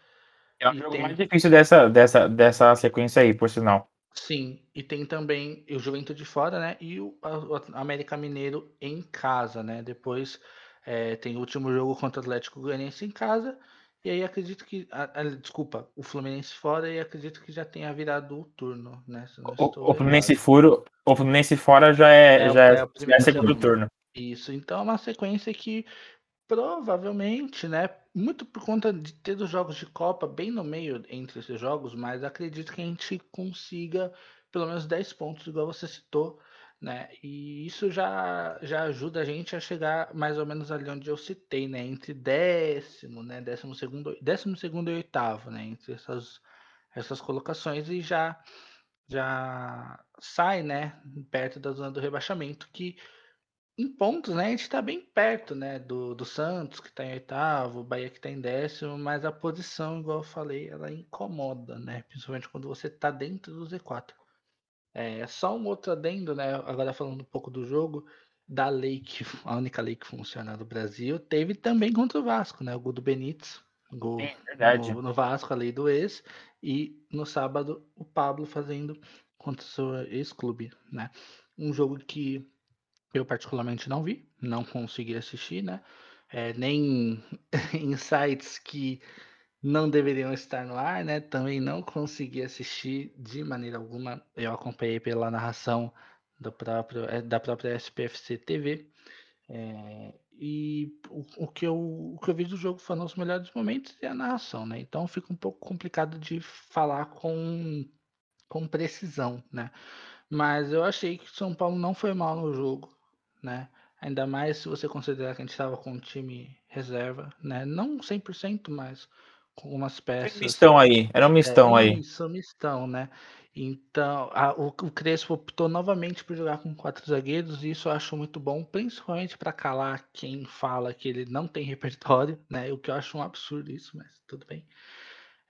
É o jogo tem... mais difícil dessa, dessa, dessa sequência aí, por sinal. Sim, e tem também o Juventude fora, né? E o, o América Mineiro em casa, né? Depois é, tem o último jogo contra o Atlético Goianiense em casa e aí acredito que. A, a, desculpa, o Fluminense fora e acredito que já tenha virado o turno, né? O, o, Fluminense furo, o Fluminense fora já é, é já é, é, é segundo turno. Isso, então é uma sequência que provavelmente, né? Muito por conta de ter os jogos de Copa bem no meio entre esses jogos, mas acredito que a gente consiga pelo menos 10 pontos, igual você citou né? E isso já, já ajuda a gente a chegar mais ou menos ali onde eu citei, né? Entre décimo, né? Décimo segundo, décimo segundo e oitavo, né? Entre essas, essas colocações e já já sai, né? Perto da zona do rebaixamento, que em pontos, né? A gente está bem perto, né? Do, do Santos, que está em oitavo, o Bahia que está em décimo, mas a posição, igual eu falei, ela incomoda, né? Principalmente quando você está dentro do Z4. É, só um outro adendo, né? Agora falando um pouco do jogo, da lei que a única lei que funciona no Brasil, teve também contra o Vasco, né? O gol do Benítez, gol no, no, Vasco, a lei do ex, e no sábado o Pablo fazendo contra o seu ex-clube, né? Um jogo que eu particularmente não vi, não consegui assistir, né? É, nem em sites que não deveriam estar no ar, né? Também não consegui assistir de maneira alguma. Eu acompanhei pela narração do próprio, é, da própria SPFC TV. É, e o, o, que eu, o que eu vi do jogo foram os melhores momentos e a narração, né? Então fica um pouco complicado de falar com, com precisão, né? Mas eu achei que o São Paulo não foi mal no jogo, né? Ainda mais se você considerar que a gente estava com um time reserva, né? Não 100%, mas com algumas peças. Mistão aí, era um mistão é, aí. Isso, mistão, né? Então, a, o, o Crespo optou novamente por jogar com quatro zagueiros, e isso eu acho muito bom, principalmente para calar quem fala que ele não tem repertório, né? O que eu acho um absurdo isso, mas tudo bem.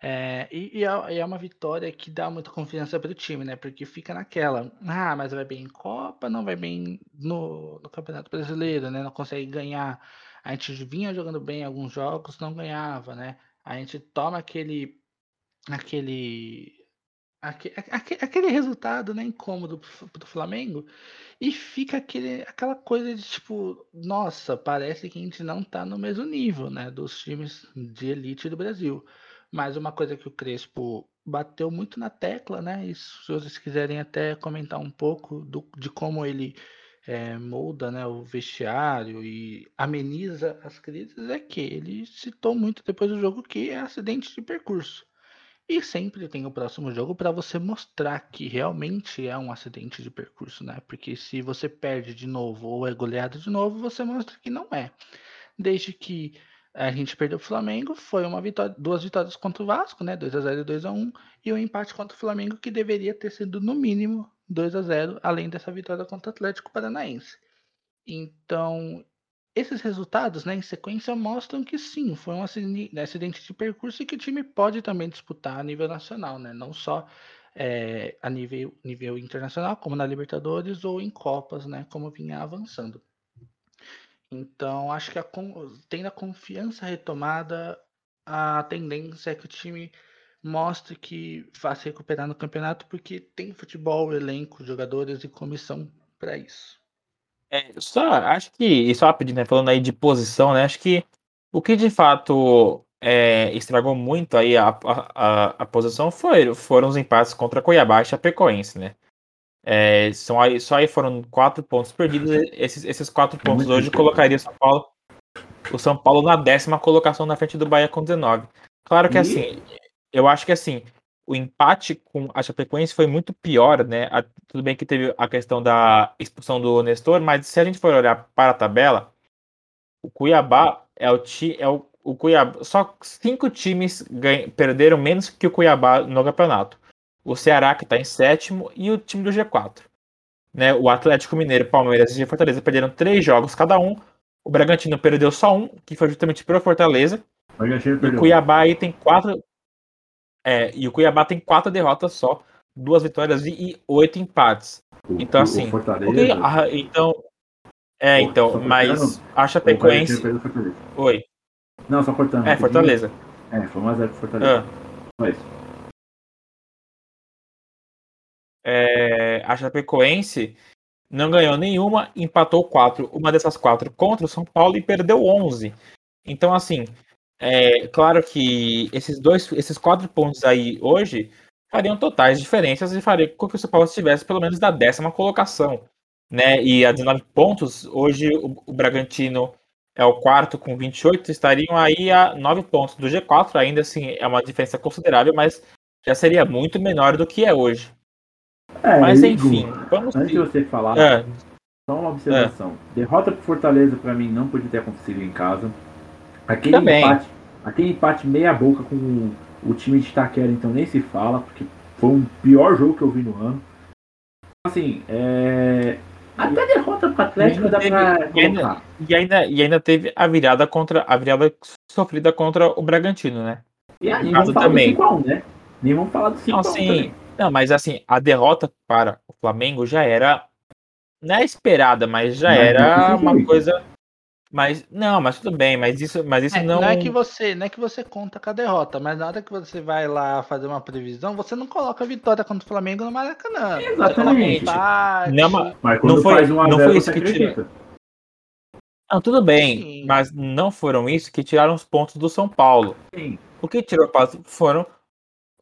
É, e, e, é, é uma vitória que dá muita confiança para o time, né? Porque fica naquela, ah, mas vai bem em Copa, não vai bem no, no Campeonato Brasileiro, né? Não consegue ganhar. A gente vinha jogando bem em alguns jogos, não ganhava, né? A gente toma aquele aquele aquele, aquele resultado né, incômodo pro Flamengo e fica aquele, aquela coisa de tipo, nossa, parece que a gente não tá no mesmo nível né, dos times de elite do Brasil. Mas uma coisa que o Crespo bateu muito na tecla, né? E se vocês quiserem até comentar um pouco do, de como ele é, molda né, o vestiário e ameniza as crises, é que ele citou muito depois do jogo que é acidente de percurso. E sempre tem o próximo jogo para você mostrar que realmente é um acidente de percurso, né? Porque se você perde de novo ou é goleado de novo, você mostra que não é. Desde que a gente perdeu o Flamengo, foi uma vitória, duas vitórias contra o Vasco, né? 2 a 0 e 2 a 1 e um empate contra o Flamengo que deveria ter sido no mínimo 2 a 0, além dessa vitória contra o Atlético Paranaense. Então, esses resultados, né, em sequência, mostram que sim, foi um acidente de percurso e que o time pode também disputar a nível nacional, né? Não só é, a nível, nível internacional, como na Libertadores ou em Copas, né? Como vinha avançando. Então, acho que a, tendo a confiança retomada, a tendência é que o time mostre que vai se recuperar no campeonato, porque tem futebol, elenco, jogadores e comissão para isso. É, só acho que, e só pedindo, né, falando aí de posição, né? Acho que o que de fato é, estragou muito aí a, a, a, posição foi, foram os empates contra Cuiabá e Chapecoense, né? É, são aí, só aí foram quatro pontos perdidos. Esses, esses quatro pontos hoje colocaria São Paulo, o São Paulo na décima colocação na frente do Bahia com 19. Claro que assim, eu acho que assim, o empate com a Chapecoense foi muito pior, né? A, tudo bem que teve a questão da expulsão do Nestor, mas se a gente for olhar para a tabela, o Cuiabá é o, ti, é o, o Cuiabá. Só cinco times ganha, perderam menos que o Cuiabá no campeonato. O Ceará, que está em sétimo, e o time do G4. Né, o Atlético Mineiro, Palmeiras e Fortaleza perderam três jogos cada um. O Bragantino perdeu só um, que foi justamente para o Fortaleza. E o Cuiabá aí tem quatro, é, e o Cuiabá tem quatro derrotas só, duas vitórias e, e oito empates. O, então, assim. Okay, ah, então. É, então, mas a Chapecoense. Oi. Não, só cortando. É, Fortaleza. É, foi 1x0 pro Fortaleza. Ah. Só É, a Chapecoense não ganhou nenhuma, empatou quatro. Uma dessas quatro contra o São Paulo e perdeu 11. Então, assim, é claro que esses dois, esses quatro pontos aí hoje fariam totais diferenças e faria com que o São Paulo estivesse pelo menos na décima colocação, né? E a 19 pontos, hoje o, o Bragantino é o quarto com 28, estariam aí a 9 pontos do G4, ainda assim é uma diferença considerável, mas já seria muito menor do que é hoje. É, mas enfim, vamos Antes de você falar, é. só uma observação. É. Derrota pro Fortaleza para mim não podia ter acontecido em casa. Aquele Também. empate, aquele empate meia boca com o, time de Itaquera, então nem se fala, porque foi o pior jogo que eu vi no ano. Assim, é... Até derrota pro Atlético dá pra e ainda, e ainda, e ainda teve a virada contra a virada sofrida contra o Bragantino, né? E aí, vamos falar também. do 5x1, né? Nem vamos falar do 5x1 não, assim, não, mas assim, a derrota para o Flamengo já era não é esperada, mas já era uma coisa Mas não, mas tudo bem, mas isso, mas isso É, não. não é que você, não é que você conta com a derrota, mas na hora que você vai lá fazer uma previsão, você não coloca a vitória contra o Flamengo no Maracanã. Exatamente. Não Mas quando Não foi- um não zero, foi você isso que acredita. Não, tudo bem, Sim. mas não foram isso que tiraram os pontos do São Paulo. Sim. O que tirou pontos foram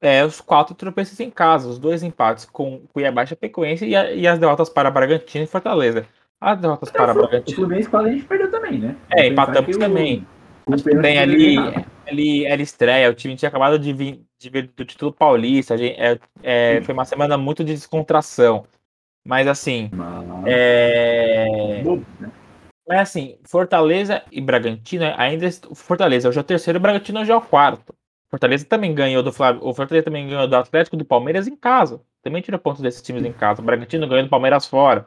é, os quatro tropeços em casa, os dois empates com Cuiabá e Chapecoense e, a- e as derrotas para Bragantino e Fortaleza. As derrotas para O Bragantino. Fluminense quase a gente perdeu também, né? É, empatamos o- também. o bem, foi ali, errado. ali era estreia, o time tinha acabado de vir, de vir do título paulista, gente- é, é, foi uma semana muito de descontração. Mas assim, Mas- é, né? Mas assim, Fortaleza e Bragantino ainda. Fortaleza hoje é o terceiro, o Bragantino hoje é o quarto. Fortaleza também ganhou do Flávio. O Fortaleza também ganhou do Atlético e do Palmeiras em casa. Também tira pontos desses times em casa. O Bragantino ganhou do Palmeiras fora.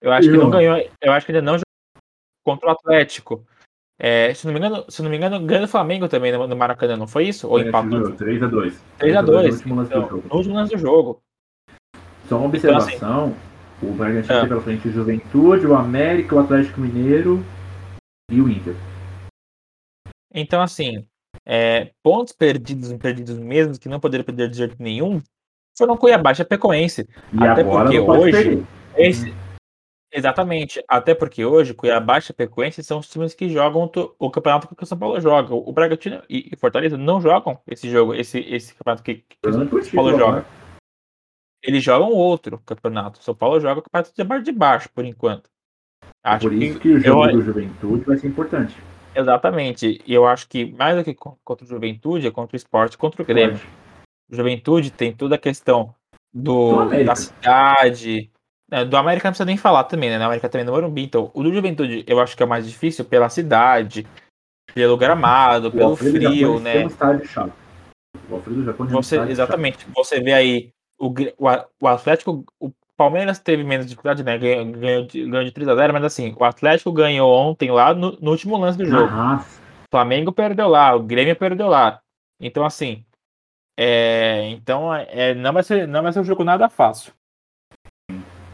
Eu acho que não ganhou. Eu acho que ainda não jogou contra o Atlético. É, se não me engano, se não me engano, ganhou do Flamengo também no, no Maracanã, não foi isso? Ou É, empatou? jogou 3x2. 3x2. No último lance do Então, jogo. no último lance do jogo. Só uma observação: o Bragantino É. tem pela frente o Juventude, o América, o Atlético Mineiro e o Inter. Então, assim, é, pontos perdidos, perdidos mesmo, que não poderiam perder de jeito nenhum, foram Cuiabá e Chapecoense. E Até porque hoje-. Esse- exatamente. Até porque hoje, Cuiabá e Chapecoense são os times que jogam o campeonato que o São Paulo joga. O Bragantino e Fortaleza não jogam esse jogo, esse, esse campeonato que, que o São Paulo joga. agora. Eles jogam outro campeonato. O São Paulo joga o campeonato de baixo de baixo, por enquanto. Acho Por isso que o eu- jogo do Juventude vai ser importante. Exatamente. E eu acho que mais do que con- contra o Juventude, é contra o esporte, contra o Grêmio. Juventude tem toda a questão Do do, da cidade. né, do América não precisa nem falar também, né? Na América também no Morumbi. Então, o do Juventude eu acho que é o mais difícil pela cidade, pelo gramado, O pelo Alfredo frio, Jaconi tem né? um estádio chato. O Alfredo é um Você, estádio exatamente. Você vê aí o, o, o Atlético, o Palmeiras teve menos dificuldade, né? Ganhou, ganhou, de, ganhou de 3 a 0 mas assim, o Atlético ganhou ontem lá no, no último lance do jogo. Raça. O Flamengo perdeu lá, o Grêmio perdeu lá. Então, assim, é, então é, não, vai ser, não vai ser um jogo nada fácil.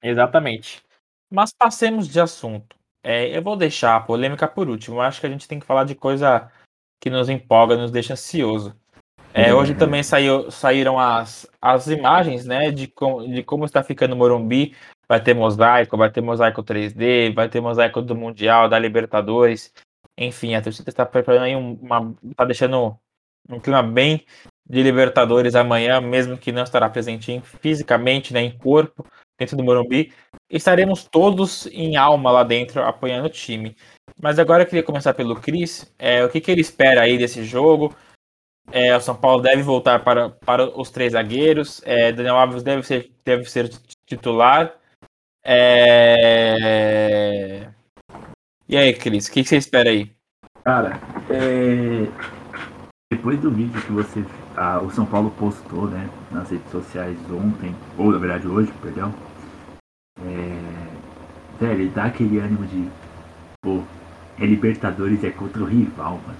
Exatamente. Mas passemos de assunto. É, eu vou deixar a polêmica por último. Eu acho que a gente tem que falar de coisa que nos empolga, nos deixa ansioso. É, hoje também saiu, saíram as, as imagens né, de, com, de como está ficando o Morumbi. Vai ter mosaico, vai ter mosaico 3D, vai ter mosaico do Mundial, da Libertadores. Enfim, a torcida está preparando aí um- uma. está deixando um clima bem de Libertadores amanhã, mesmo que não estará presente em- fisicamente, né, em corpo, dentro do Morumbi. Estaremos todos em alma lá dentro apoiando o time. Mas agora eu queria começar pelo Cris. É, o que, que ele espera aí desse jogo? É, o São Paulo deve voltar para, para os três zagueiros. É, Daniel Alves deve ser, deve ser titular. É... E aí, Cris, o que, que você espera aí? Cara, é, depois do vídeo que você. ah, o São Paulo postou, né? Nas redes sociais ontem, ou na verdade hoje, perdão. É, velho, dá aquele ânimo de. Pô, é Libertadores é contra o rival, mano.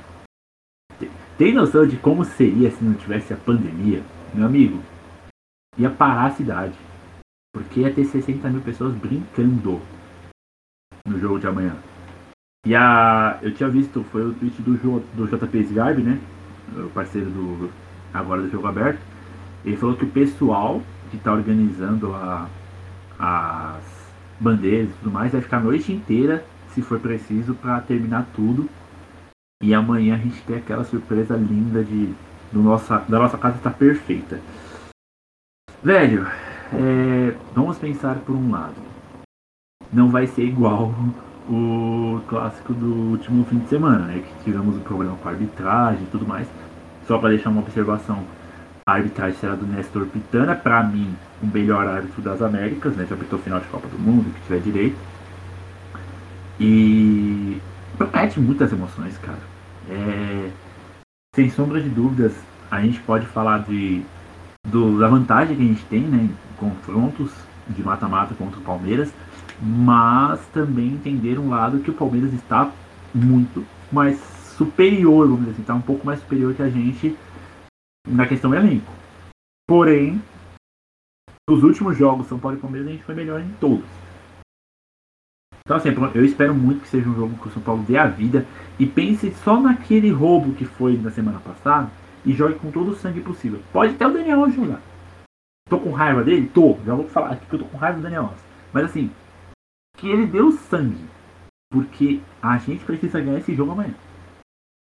Tem- noção de como seria se não tivesse a pandemia? Meu amigo, ia parar a cidade. Porque ia ter 60 mil pessoas brincando no jogo de amanhã. E a. Eu tinha visto, foi o tweet do, do JP Sgarbi, né? O parceiro do. Agora do jogo aberto. Ele falou que o pessoal que tá organizando a, as bandeiras e tudo mais vai ficar a noite inteira, se for preciso, para terminar tudo. E amanhã a gente tem aquela surpresa linda de do nossa, da nossa casa estar perfeita. Velho, é, vamos pensar por um lado. Não vai ser igual o clássico do último fim de semana, né? Que tivemos um problema com a arbitragem e tudo mais. Só para deixar uma observação, a arbitragem será do Nestor Pitana, para mim, o melhor árbitro das Américas, né? Já apitou final de Copa do Mundo, que tiver direito. E promete muitas emoções, cara. É, sem sombra de dúvidas, a gente pode falar de do, da vantagem que a gente tem, né? Em confrontos de mata-mata contra o Palmeiras mas também entender um lado que o Palmeiras está muito mais superior, vamos dizer assim, está um pouco mais superior que a gente na questão elenco. Porém, nos últimos jogos, São Paulo e Palmeiras, a gente foi melhor em todos. Então, assim, eu espero muito que seja um jogo que o São Paulo dê a vida e pense só naquele roubo que foi na semana passada e jogue com todo o sangue possível. Pode até o Daniel Alves jogar. Tô com raiva dele? Tô. Já vou falar aqui que eu tô com raiva do Daniel. Mas, assim, que ele deu sangue. Porque a gente precisa ganhar esse jogo amanhã.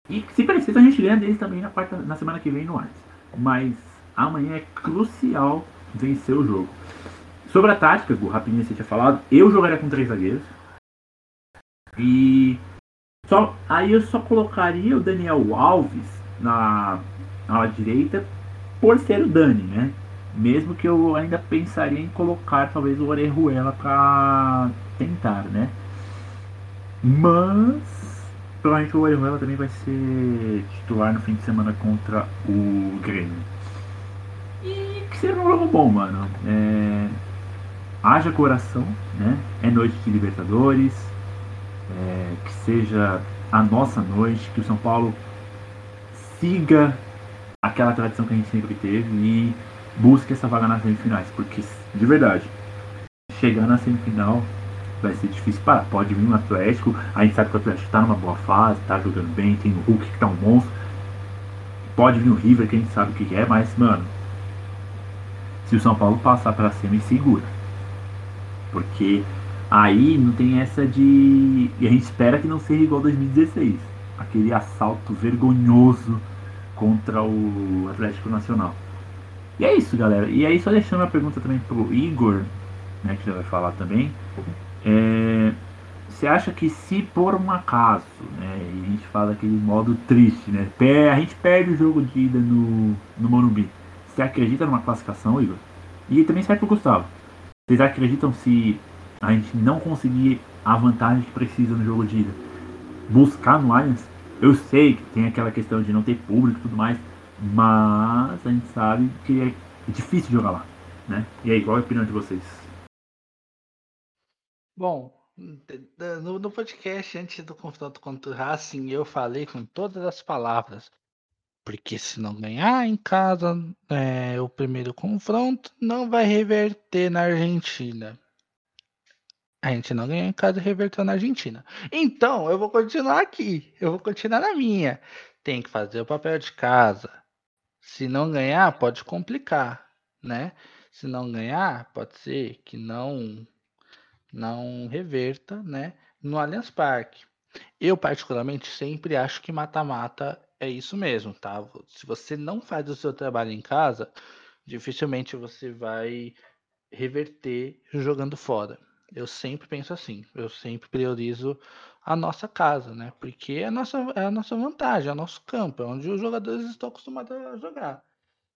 E se precisa, a gente ganha deles também na, quarta, na semana que vem no Arts. Mas amanhã é crucial vencer o jogo. Sobre a tática, Gu, rapidinho você tinha falado, eu jogaria com três zagueiros. E só, aí eu só colocaria o Daniel Alves na, na direita por ser o Dani, né? Mesmo que eu ainda pensaria em colocar talvez o Orejuela para tentar, né? Mas provavelmente o Orejuela também vai ser titular no fim de semana contra o Grêmio. E que seja um jogo bom, mano. É... Haja coração, né? É noite de Libertadores. É... Que seja a nossa noite, que o São Paulo siga aquela tradição que a gente sempre teve e busque essa vaga nas semifinais, porque de verdade, chegar na semifinal vai ser difícil. Pode vir um Atlético, a gente sabe que o Atlético está numa boa fase, está jogando bem, tem o Hulk que está um monstro. Pode vir o River, que a gente sabe o que é, mas, mano, se o São Paulo passar para cima, segura. Porque aí não tem essa de. E a gente espera que não seja igual 2016 aquele assalto vergonhoso contra o Atlético Nacional. E é isso, galera. E aí, só deixando a pergunta também pro Igor, né, que já vai falar também. É, você acha que se por um acaso, né, e a gente fala aquele modo triste, né, a gente perde o jogo de ida no, no Morumbi, você acredita numa classificação, Igor? E também serve pro Gustavo. Vocês acreditam se a gente não conseguir a vantagem que precisa no jogo de ida, buscar no Allianz? Eu sei que tem aquela questão de não ter público e tudo mais, mas a gente sabe que é difícil jogar lá, né? E aí, qual é a opinião de vocês? Bom, no, podcast antes do confronto contra o Racing, eu falei com todas as palavras. Porque se não ganhar em casa é, o primeiro confronto, não vai reverter na Argentina. A gente não ganhou em casa e reverteu na Argentina. Então, eu vou continuar aqui. Eu vou continuar na minha. Tem que fazer o papel de casa. Se não ganhar, pode complicar, né? Se não ganhar, pode ser que não não reverta, né, no Allianz Parque. Eu particularmente sempre acho que mata-mata é isso mesmo, tá? Se você não faz o seu trabalho em casa, dificilmente você vai reverter jogando fora. Eu sempre penso assim, eu sempre priorizo a nossa casa, né? Porque é a nossa, é a nossa vantagem, é o nosso campo, é onde os jogadores estão acostumados a jogar,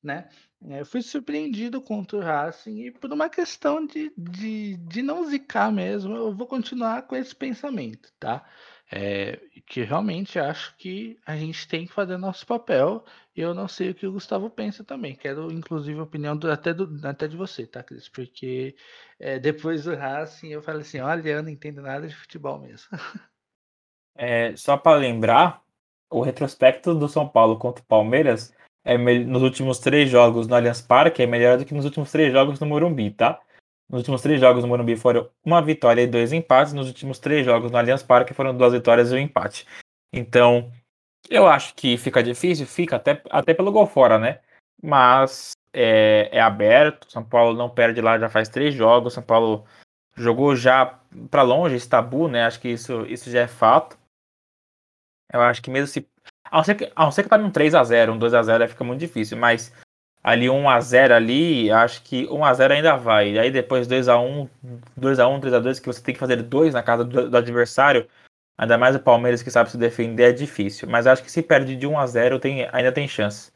né? Eu fui surpreendido contra o Racing e por uma questão de, de, de não zicar mesmo, eu vou continuar com esse pensamento, tá? É, que realmente acho que a gente tem que fazer nosso papel. Eu não sei o que o Gustavo pensa também. Quero, inclusive, a opinião do, até, do, até de você, tá, Cris? Porque é, depois do Racing eu falei assim: olha, eu não entendo nada de futebol mesmo. É, só para lembrar, o retrospecto do São Paulo contra o Palmeiras é nos últimos três jogos no Allianz Parque é melhor do que nos últimos três jogos no Morumbi, tá? Nos últimos três jogos no Morumbi foram uma vitória e dois empates. Nos últimos três jogos no Allianz Parque foram duas vitórias e um empate. Então, eu acho que fica difícil, fica até, até pelo gol fora, né? Mas é, é aberto. São Paulo não perde lá já faz três jogos. São Paulo jogou já para longe esse tabu, né? Acho que isso, isso já é fato. Eu acho que mesmo se. A não ser que, a ser que tá num 3x0, um 2x0 fica muito difícil, mas ali 1x0 ali, acho que 1x0 ainda vai. E aí depois 2x1, 2x1, 3x2, que você tem que fazer dois na casa do, do, adversário, ainda mais o Palmeiras que sabe se defender, é difícil. Mas acho que se perde de 1x0, tem, ainda tem chance.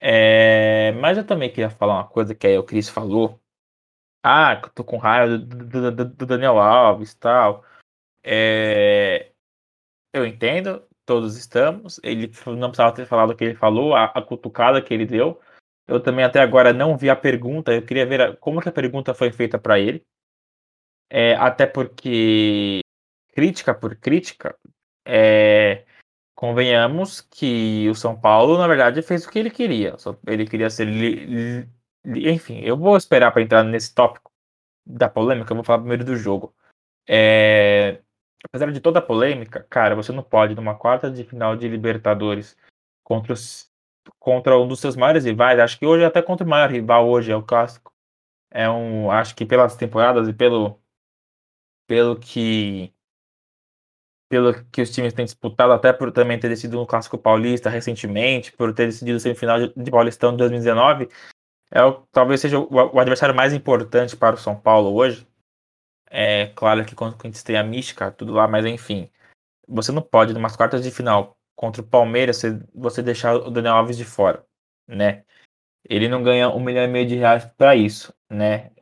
É, mas eu também queria falar uma coisa que aí o Cris falou. Ah, tô com raiva do, do, do Daniel Alves e tal. É, eu entendo, todos estamos. Ele não precisava ter falado o que ele falou, a, a cutucada que ele deu. Eu também até agora não vi a pergunta, eu queria ver como que a pergunta foi feita para ele. É, até porque, crítica por crítica, é, convenhamos que o São Paulo, na verdade, fez o que ele queria. Ele queria ser. Li, li, enfim, eu vou esperar para entrar nesse tópico da polêmica, eu vou falar primeiro do jogo. É, apesar de toda a polêmica, cara, você não pode numa quarta de final de Libertadores contra, os, contra um dos seus maiores rivais, acho que hoje até contra o maior rival hoje é o clássico. É um, acho que pelas temporadas e pelo pelo que pelo que os times têm disputado, até por também ter decidido no Clássico Paulista recentemente, por ter decidido semifinal de, de Paulistão de 2019, é o, talvez seja o, o, adversário mais importante para o São Paulo hoje. É claro que quando a gente tem a mística, tudo lá, mas enfim, você não pode, numas quartas de final contra o Palmeiras, você, você deixar o Daniel Alves de fora, né? Ele não ganha um milhão e meio de reais para isso, né?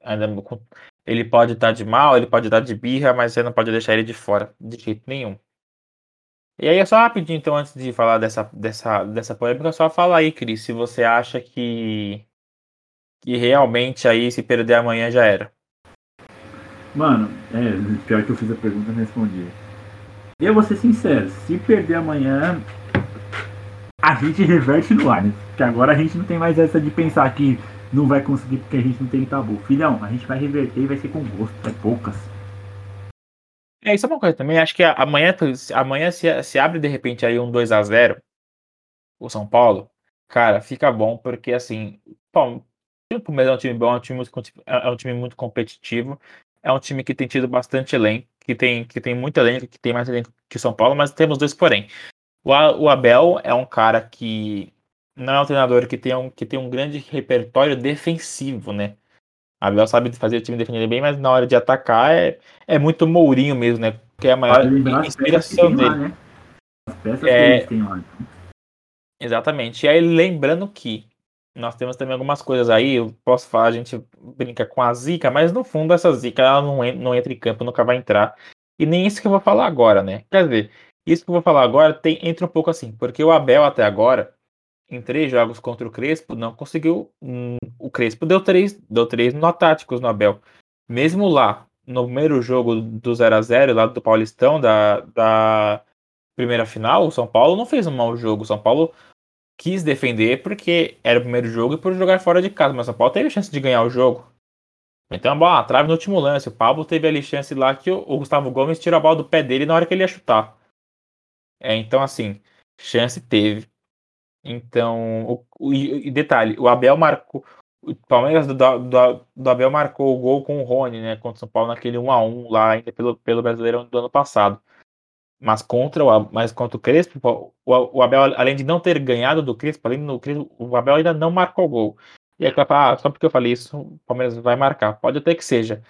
Ele pode estar de mal, ele pode estar de birra, mas você não pode deixar ele de fora, de jeito nenhum. E aí, é só rapidinho, então, antes de falar dessa, dessa, dessa polêmica, só fala aí, Cris, se você acha que, que realmente aí, se perder amanhã, já era. Mano, é, pior que eu fiz a pergunta, não respondi. Eu vou ser sincero, se perder amanhã, a gente reverte no ar, né? Porque agora a gente não tem mais essa de pensar que não vai conseguir porque a gente não tem tabu. Filhão, a gente vai reverter e vai ser com gosto, é poucas. É, isso é uma coisa também. Acho que amanhã, amanhã se, se abre de repente aí um 2 a 0 o São Paulo. Cara, fica bom, porque assim, bom, o Palmeiras é um time bom, é um time, é um time muito competitivo. É um time que tem tido bastante elenco, que tem, que tem muito elenco, que tem mais elenco que São Paulo, mas temos dois porém. O, o Abel é um cara que não é um treinador que tem um, que tem um grande repertório defensivo, né? A Abel sabe fazer o time defender bem, mas na hora de atacar é, é muito Mourinho mesmo, né? Que é a maior inspiração dele. Lá, né? As peças é... que lá. Exatamente. E aí, lembrando que nós temos também algumas coisas aí, eu posso falar, a gente brinca com a zica, mas no fundo essa zica ela não, não entra em campo, nunca vai entrar. E nem isso que eu vou falar agora, né? Quer dizer, isso que eu vou falar agora tem, entra um pouco assim, porque o Abel até agora, em três jogos contra o Crespo, não conseguiu. Hum, o Crespo deu três, deu três no táticos no Abel. Mesmo lá, no primeiro jogo do 0 a 0 lá do Paulistão, da, da primeira final, o São Paulo não fez um mau jogo. O São Paulo quis defender porque era o primeiro jogo e por jogar fora de casa, mas o São Paulo teve chance de ganhar o jogo. Então a bola trave no último lance. O Pablo teve ali chance lá que o, Gustavo Gomes tirou a bola do pé dele na hora que ele ia chutar. É, então, assim, chance teve. Então, o, o, e detalhe, o Abel marcou. O Palmeiras do, do, do, Abel marcou o gol com o Rony, né? Contra o São Paulo naquele 1x1 lá, ainda pelo, pelo Brasileirão do ano passado. Mas contra o, mas contra o Crespo, o, o Abel, além de não ter ganhado do Crespo, além do Crespo, o Abel ainda não marcou o gol. E aí, ah, só porque eu falei isso, o Palmeiras vai marcar. Pode até que seja.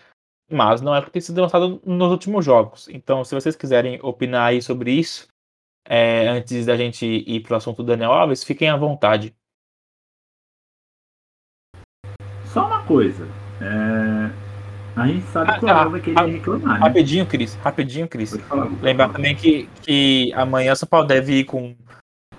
Mas não é porque tem sido lançado nos últimos jogos. Então, se vocês quiserem opinar aí sobre isso, é, antes da gente ir para o assunto do Daniel Alves, fiquem à vontade. Só uma coisa. É... A gente sabe ah, que o Abel vai querer reclamar. Né? Rapidinho, Cris. Rapidinho, Cris. Lembrar também que, que amanhã o São Paulo deve ir com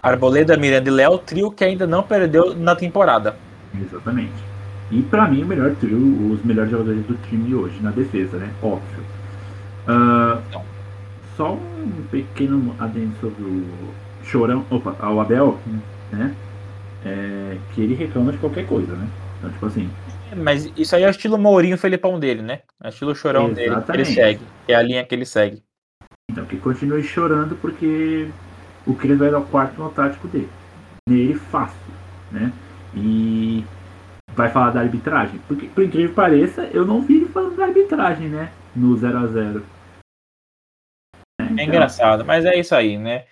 Arboleda, Miranda e Léo, trio que ainda não perdeu na temporada. Exatamente. E para mim, o melhor trio, os melhores jogadores do time hoje, na defesa, né? Óbvio. Uh, só um pequeno adendo sobre o Chorão, opa, o Abel, né? É, que ele reclama de qualquer coisa, né? Então, tipo assim. Mas isso aí é o estilo Mourinho Felipão dele, né? É o estilo chorão Exatamente. dele que ele segue. É a linha que ele segue. Então que continue chorando porque o Cris vai dar o quarto no tático dele. Nele fácil, né? E vai falar da arbitragem. Porque, por incrível que pareça, eu não vi ele falando da arbitragem, né? No 0 a 0 é engraçado, mas é isso aí, né?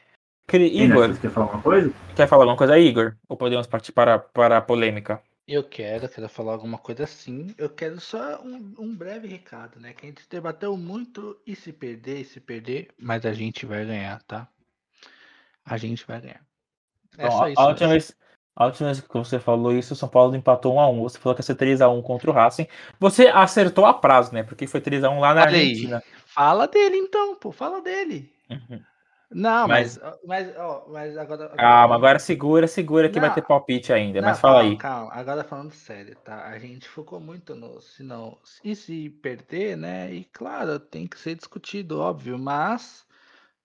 Igor, quer falar alguma coisa? Quer falar alguma coisa, Igor? Ou podemos partir para, para a polêmica? Eu quero, quero falar alguma coisa sim. Eu quero só um, um, breve recado, né? Que a gente debateu muito e se perder, e se perder, mas a gente vai ganhar, tá? A gente vai ganhar. É Bom, só isso. A última, vez, a última vez que você falou isso, o São Paulo empatou 1x1. Você falou que ia ser 3x1 contra o Racing. Você acertou a prazo, né? Porque foi 3x1 lá na Olha Argentina. Aí. Fala dele então, pô, fala dele. Uhum. Não, mas, mas, mas, ó, mas agora, agora, Calma, agora segura, segura que não, vai ter palpite ainda, não, mas fala calma, aí. Calma, agora falando sério, tá? A gente focou muito no se não, e se perder, né? E claro, tem que ser discutido, óbvio, mas,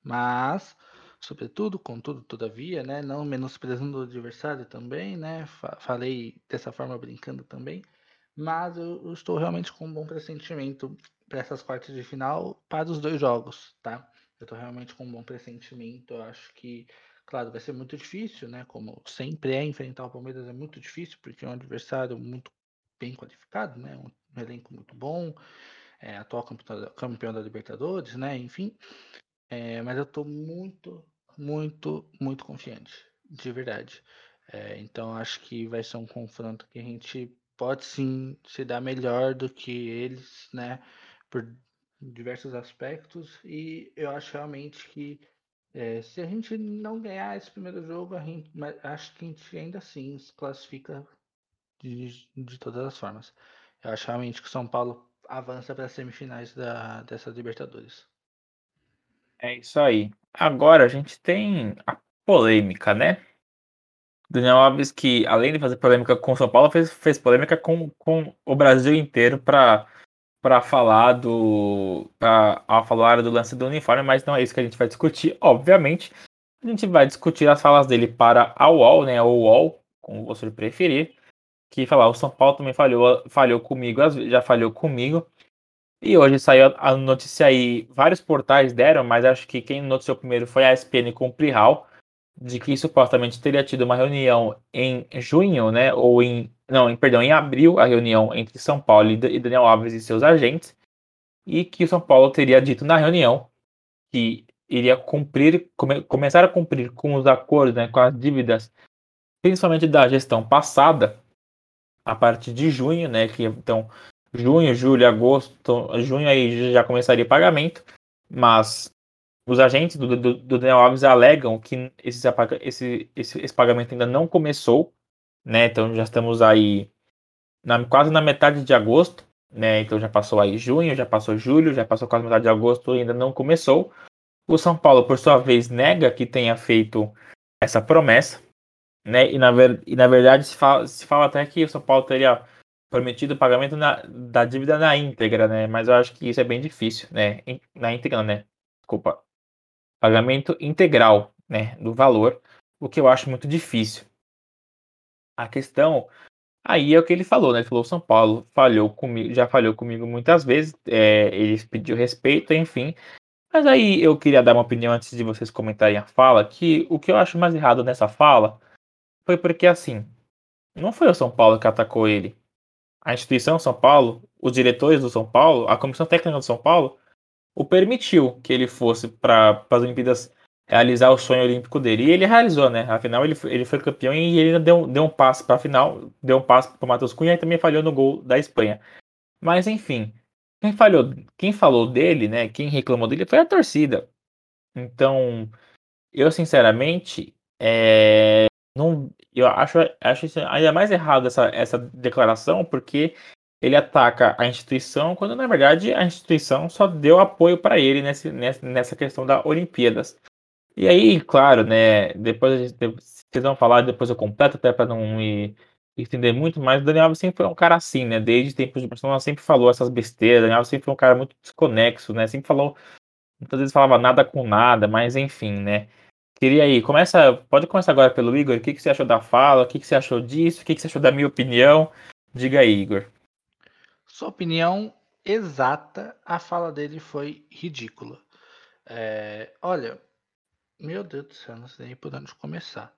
mas, sobretudo, contudo, todavia, né? Não menosprezando o adversário também, né? Falei dessa forma brincando também. Mas eu, eu, estou realmente com um bom pressentimento para essas quartas de final para os dois jogos, tá? Eu tô realmente com um bom pressentimento. Eu acho que, claro, vai ser muito difícil, né? Como sempre é enfrentar o Palmeiras é muito difícil, porque é um adversário muito bem qualificado, né? Um elenco muito bom, é, atual campeão, da Libertadores, né? Enfim. É, mas eu tô muito, muito, muito confiante, de verdade. É, então acho que vai ser um confronto que a gente pode sim se dar melhor do que eles, né? Por diversos aspectos. E eu acho realmente que é, se a gente não ganhar esse primeiro jogo, gente, acho que a gente ainda assim se classifica de, de todas as formas. Eu acho realmente que o São Paulo avança para as semifinais da, dessa Libertadores. É isso aí. Agora a gente tem a polêmica, né? Daniel Alves, que além de fazer polêmica com o São Paulo, fez, fez polêmica com, com o Brasil inteiro para para falar do para falar do lance do uniforme, mas não é isso que a gente vai discutir. Obviamente, a gente vai discutir as falas dele para a UOL, né, ou UOL, como você preferir, que falar o São Paulo também falhou, falhou comigo, já falhou comigo. E hoje saiu a notícia aí, vários portais deram, mas acho que quem noticiou primeiro foi a ESPN com o Prihal, de que supostamente teria tido uma reunião em junho, né? Ou em. Não, perdão, em abril, a reunião entre São Paulo e Daniel Alves e seus agentes. E que o São Paulo teria dito na reunião que iria cumprir, come, começar a cumprir com os acordos, né, com as dívidas, principalmente da gestão passada, a partir de junho, né? Que então junho, julho, agosto, junho aí já começaria pagamento, mas os agentes do, do, do Daniel Alves alegam que esse, esse, esse, esse, pagamento ainda não começou, né? Então já estamos aí na, quase na metade de agosto, né? Então já passou aí junho, já passou julho, já passou quase metade de agosto ainda não começou. O São Paulo, por sua vez, nega que tenha feito essa promessa, né? E na, ver, e na verdade se fala, se fala até que o São Paulo teria prometido o pagamento na, da dívida na íntegra, né? Mas eu acho que isso é bem difícil, né? Na íntegra, né? Desculpa, pagamento integral né, do valor, o que eu acho muito difícil. A questão aí é o que ele falou, né? Ele falou São Paulo falhou comigo, já falhou comigo muitas vezes, é, ele pediu respeito, enfim. Mas aí eu queria dar uma opinião antes de vocês comentarem a fala, que o que eu acho mais errado nessa fala foi porque assim, não foi o São Paulo que atacou ele. A instituição São Paulo, os diretores do São Paulo, a comissão técnica do São Paulo o permitiu que ele fosse para as Olimpíadas realizar o sonho olímpico dele. E ele realizou, né? Afinal, ele, ele foi campeão e ele deu, deu um passo para a final, deu um passo para o Matheus Cunha e também falhou no gol da Espanha. Mas, enfim, quem, falhou, quem falou dele, né? Quem reclamou dele foi a torcida. Então, eu sinceramente, é, não, eu acho, acho ainda mais errado essa, essa declaração, porque ele ataca a instituição, quando na verdade a instituição só deu apoio para ele nesse, nessa questão da Olimpíadas. E aí, claro, né, depois vocês vão falar, depois eu completo até para não me entender muito, mas o Daniel Alves sempre foi um cara assim, né, desde tempos de Barcelona sempre falou essas besteiras, o Daniel Alves sempre foi um cara muito desconexo, né, sempre falou, muitas vezes falava nada com nada, mas enfim, né. Queria aí, começa, pode começar agora pelo Igor, o que, que você achou da fala, o que, que você achou disso, o que, que você achou da minha opinião, diga aí, Igor. Sua opinião exata, a fala dele foi ridícula. É, olha, meu Deus do céu, não sei nem por onde começar.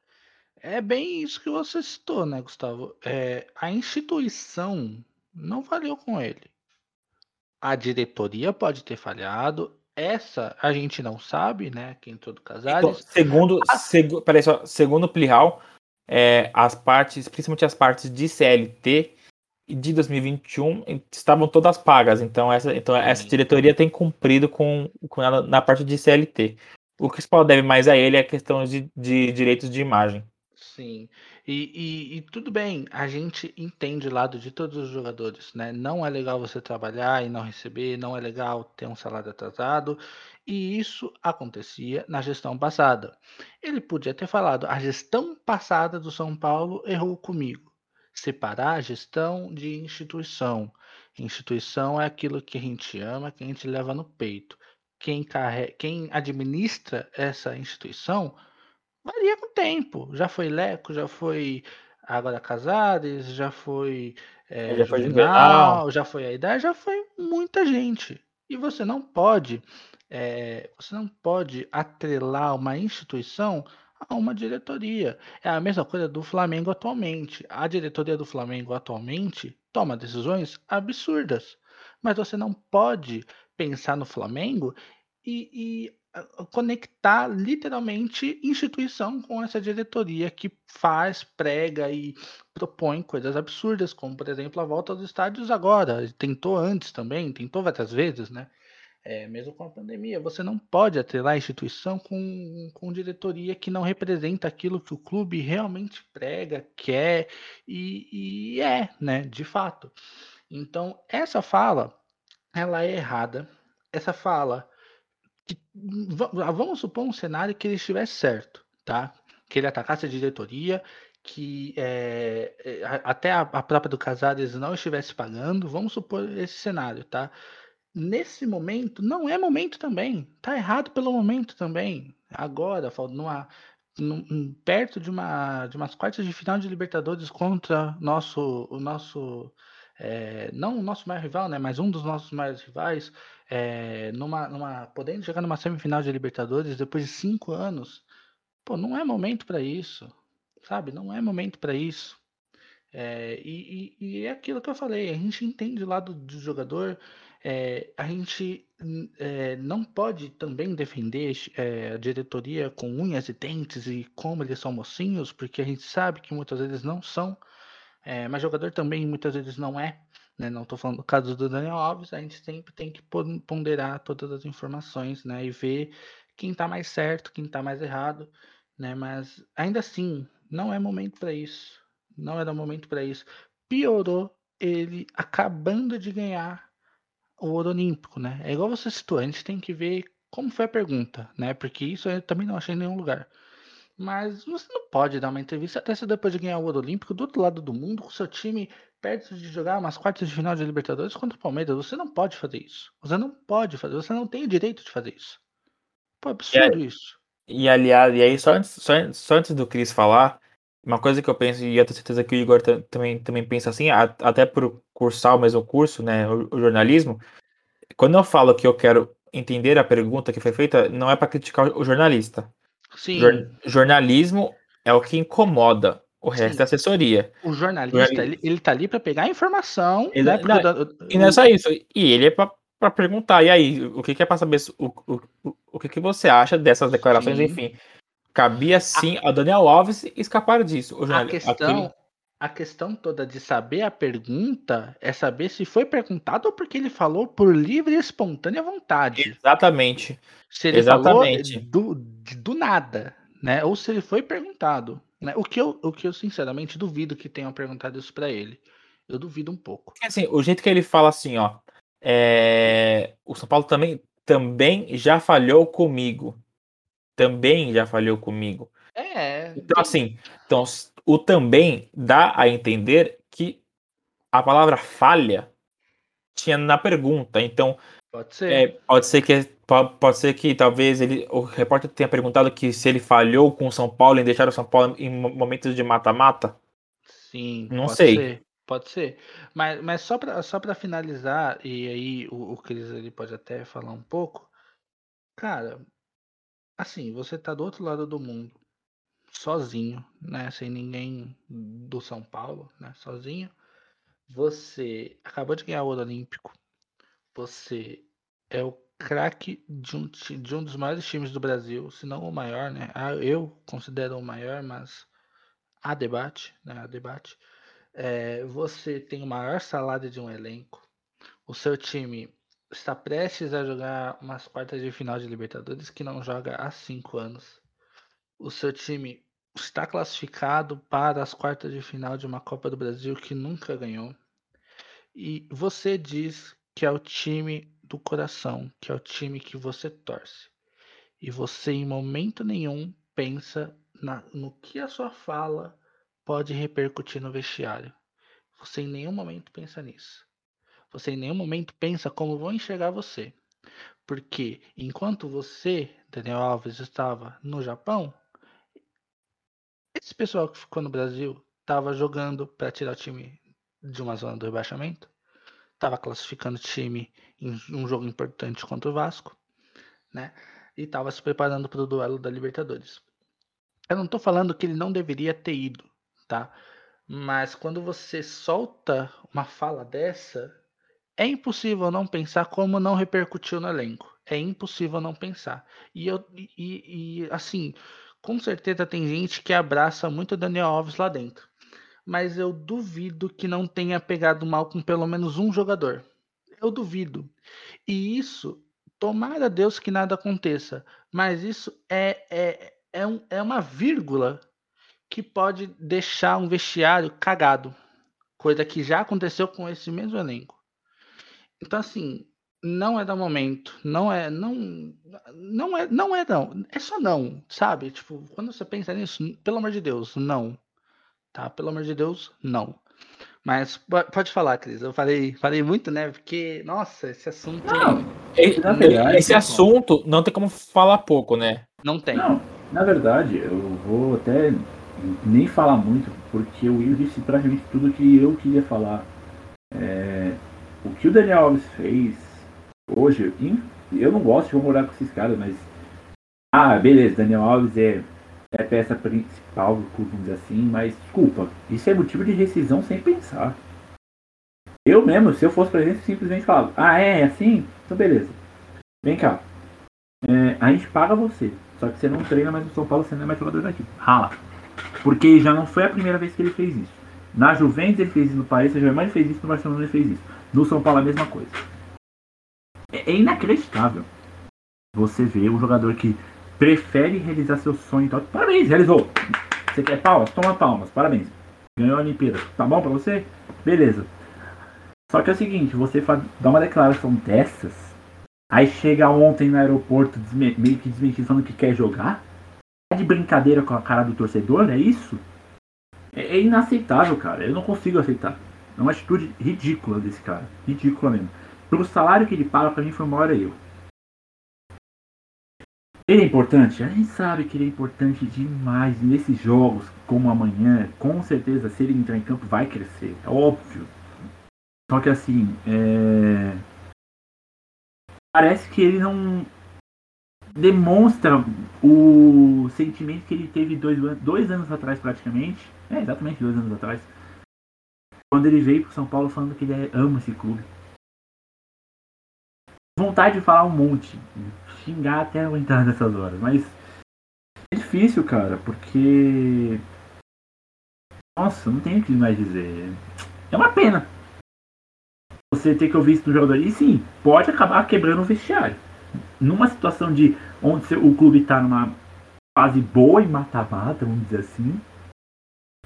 É bem isso que você citou, né, Gustavo? É, a instituição não falhou com ele. A diretoria pode ter falhado. Essa a gente não sabe, né? Quem todo Casares. Então, segundo, a... seg, peraí, só, segundo Plihal, é, as partes, principalmente as partes de CLT, de 2021 estavam todas pagas. Então essa, então essa diretoria tem cumprido com, com ela na parte de CLT. O que Paulo deve mais a ele é a questão de, de direitos de imagem. Sim. E, e, e, tudo bem, a gente entende o lado de todos os jogadores, né? Não é legal você trabalhar e não receber, não é legal ter um salário atrasado, e isso acontecia na gestão passada. Ele podia ter falado: a gestão passada do São Paulo errou comigo separar a gestão de instituição. Instituição é aquilo que a gente ama, que a gente leva no peito. Quem, carrega, quem administra essa instituição varia com o tempo. Já foi Leco, já foi agora Casares, já foi é, Já foi Juvenal, Juvenal. já foi a ideia, já foi muita gente. E você não pode, é, você não pode atrelar uma instituição a uma diretoria. É a mesma coisa do Flamengo atualmente. A diretoria do Flamengo atualmente toma decisões absurdas, mas você não pode pensar no Flamengo e, e ah, conectar literalmente instituição com essa diretoria que faz, prega e propõe coisas absurdas, como por exemplo a volta aos estádios agora. Tentou antes também, tentou várias vezes, né? É, mesmo com a pandemia, você não pode atrelar a instituição com, com diretoria que não representa aquilo que o clube realmente prega, quer e, e é, né? De fato. Então, essa fala, ela é errada. Essa fala que, vamos supor um cenário que ele estivesse certo, tá? Que ele atacasse a diretoria, que é, até a, a, própria do Casares não estivesse pagando, vamos supor esse cenário, tá? Nesse momento, não é momento também, tá errado pelo momento também. Agora, numa, num, perto de uma de umas quartas de final de Libertadores contra nosso o nosso é, não o nosso maior rival, né, mas um dos nossos maiores rivais, é, numa, numa, podendo chegar numa semifinal de Libertadores depois de cinco anos, pô, não é momento para isso, sabe? Não é momento para isso. É, e, e, e, é aquilo que eu falei, a gente entende o lado do jogador, é, a gente é, não pode também defender a diretoria com unhas e dentes e como eles são mocinhos, porque a gente sabe que muitas vezes não são, é, mas jogador também muitas vezes não é. Né? Não estou falando do caso do Daniel Alves, a gente sempre tem que ponderar todas as informações né? e ver quem está mais certo, quem está mais errado. Né? Mas ainda assim, não é momento para isso. Não era momento para isso. Piorou ele acabando de ganhar o ouro olímpico, né? É igual você citou, a gente tem que ver como foi a pergunta, né? Porque isso eu também não achei em nenhum lugar. Mas você não pode dar uma entrevista até se depois de ganhar o ouro olímpico do outro lado do mundo, com seu time perto de jogar umas quartas de final de Libertadores contra o Palmeiras. Você não pode fazer isso. Você não pode fazer, você não tem o direito de fazer isso. Pô, é absurdo e, isso. E aliás, e aí só antes, só, só antes do Cris falar, uma coisa que eu penso, e eu tenho certeza que o Igor também, também pensa assim, até por cursar o mesmo curso, né, o, o jornalismo, quando eu falo que eu quero entender a pergunta que foi feita, não é para criticar o jornalista. Sim. Jor, jornalismo é o que incomoda. O resto Sim. é assessoria. O jornalista, ele, ele tá ali para pegar a informação. Ele, né, não, e não é só isso. E ele é para perguntar. E aí, o que, que é para saber o, o, o, o que, que você acha dessas declarações, Sim. enfim. Cabia sim a, Daniel Alves escapar disso. a, questão, aquele... a questão toda de saber a pergunta é saber se foi perguntado ou porque ele falou por livre e espontânea vontade. Exatamente. Se ele Exatamente. falou do, do nada, né? Ou se ele foi perguntado. Né? O, que eu, o que eu sinceramente duvido que tenham perguntado isso para ele. Eu duvido um pouco. Assim, o jeito que ele fala assim, ó. É... O São Paulo também, também já falhou comigo também já falhou comigo. É. Então, assim, então, o também dá a entender que a palavra falha tinha na pergunta. Então, pode ser. É, pode ser que pode ser que talvez ele, o repórter tenha perguntado que se ele falhou com o São Paulo em deixar o São Paulo em momentos de mata-mata. Sim, não sei. Ser, pode ser. Mas, mas só para só finalizar e aí o, o Cris ele pode até falar um pouco. Cara, Assim, você tá do outro lado do mundo, sozinho, né? Sem ninguém do São Paulo, né? Sozinho. Você acabou de ganhar o ouro olímpico. Você é o craque de um, de um dos maiores times do Brasil, se não o maior, né? Ah, eu considero o maior, mas há debate, né? Há debate. É, você tem o maior salário de um elenco. O seu time está prestes a jogar umas quartas de final de Libertadores que não joga há cinco anos. O seu time está classificado para as quartas de final de uma Copa do Brasil que nunca ganhou. E você diz que é o time do coração, que é o time que você torce. E você em momento nenhum pensa na, no que a sua fala pode repercutir no vestiário. Você em nenhum momento pensa nisso. Você em nenhum momento pensa como vão enxergar você. Porque enquanto você, Daniel Alves, estava no Japão, esse pessoal que ficou no Brasil estava jogando para tirar o time de uma zona do rebaixamento, estava classificando o time em um jogo importante contra o Vasco, né? E estava se preparando para o duelo da Libertadores. Eu não estou falando que ele não deveria ter ido, tá? Mas quando você solta uma fala dessa, é impossível não pensar como não repercutiu no elenco. É impossível não pensar. E eu e, e assim, com certeza tem gente que abraça muito o Daniel Alves lá dentro. Mas eu duvido que não tenha pegado mal com pelo menos um jogador. Eu duvido. E isso, tomara Deus que nada aconteça. Mas isso é, é, é, um, é uma vírgula que pode deixar um vestiário cagado. Coisa que já aconteceu com esse mesmo elenco. Então, assim, não é da momento, não é, não, não é, não é não, é só não, sabe? Tipo, quando você pensa nisso, pelo amor de Deus, não, tá? Pelo amor de Deus, não. Mas pode falar, Cris. Eu falei, falei muito, né? Porque, nossa, esse assunto. Não, esse, verdade, esse assunto não tem como falar pouco, né? Não tem. Não, na verdade, eu vou até nem falar muito, porque o Will disse praticamente tudo que eu queria falar. É, o que o Daniel Alves fez hoje, eu não gosto de morar com esses caras, mas. Ah, beleza, Daniel Alves é, é peça principal do clube, assim, mas desculpa, isso é motivo de rescisão sem pensar. Eu mesmo, se eu fosse presidente, simplesmente falava, ah, é, é assim? Então beleza. Vem cá. É, a gente paga você. Só que você não treina mais no São Paulo, você não é mais jogador daqui. Rala. Porque já não foi a primeira vez que ele fez isso. Na Juventus ele fez isso, no Paris Saint-Germain fez isso, no Barcelona ele fez isso. No São Paulo a mesma coisa. É, é inacreditável você ver um jogador que prefere realizar seu sonho e tal. Parabéns, realizou. Você quer palmas? Toma palmas, parabéns. Ganhou a Olimpíada. Tá bom pra você? Beleza. Só que é o seguinte, você dá uma declaração dessas, aí chega ontem no aeroporto meio que desmentindo falando que quer jogar? Tá de brincadeira com a cara do torcedor? É isso? É, é inaceitável, cara. Eu não consigo aceitar. É uma atitude ridícula desse cara. Ridícula mesmo. Pelo salário que ele paga, pra mim foi o maior erro. Ele é importante? A gente sabe que ele é importante demais. Nesses jogos, como amanhã, com certeza, se ele entrar em campo, vai crescer. É óbvio. Só que assim, é... parece que ele não demonstra o sentimento que ele teve dois, dois anos atrás, praticamente. É, exatamente dois anos atrás. Quando ele veio para São Paulo falando que ele ama esse clube vontade de falar um monte, xingar até aguentar nessas horas, mas é difícil, cara, porque nossa, não tem o que mais dizer. É uma pena. Você ter que ouvir isso do jogador. E sim, pode acabar quebrando o vestiário. Numa situação de onde o clube está numa fase boa e mata-mata, vamos dizer assim,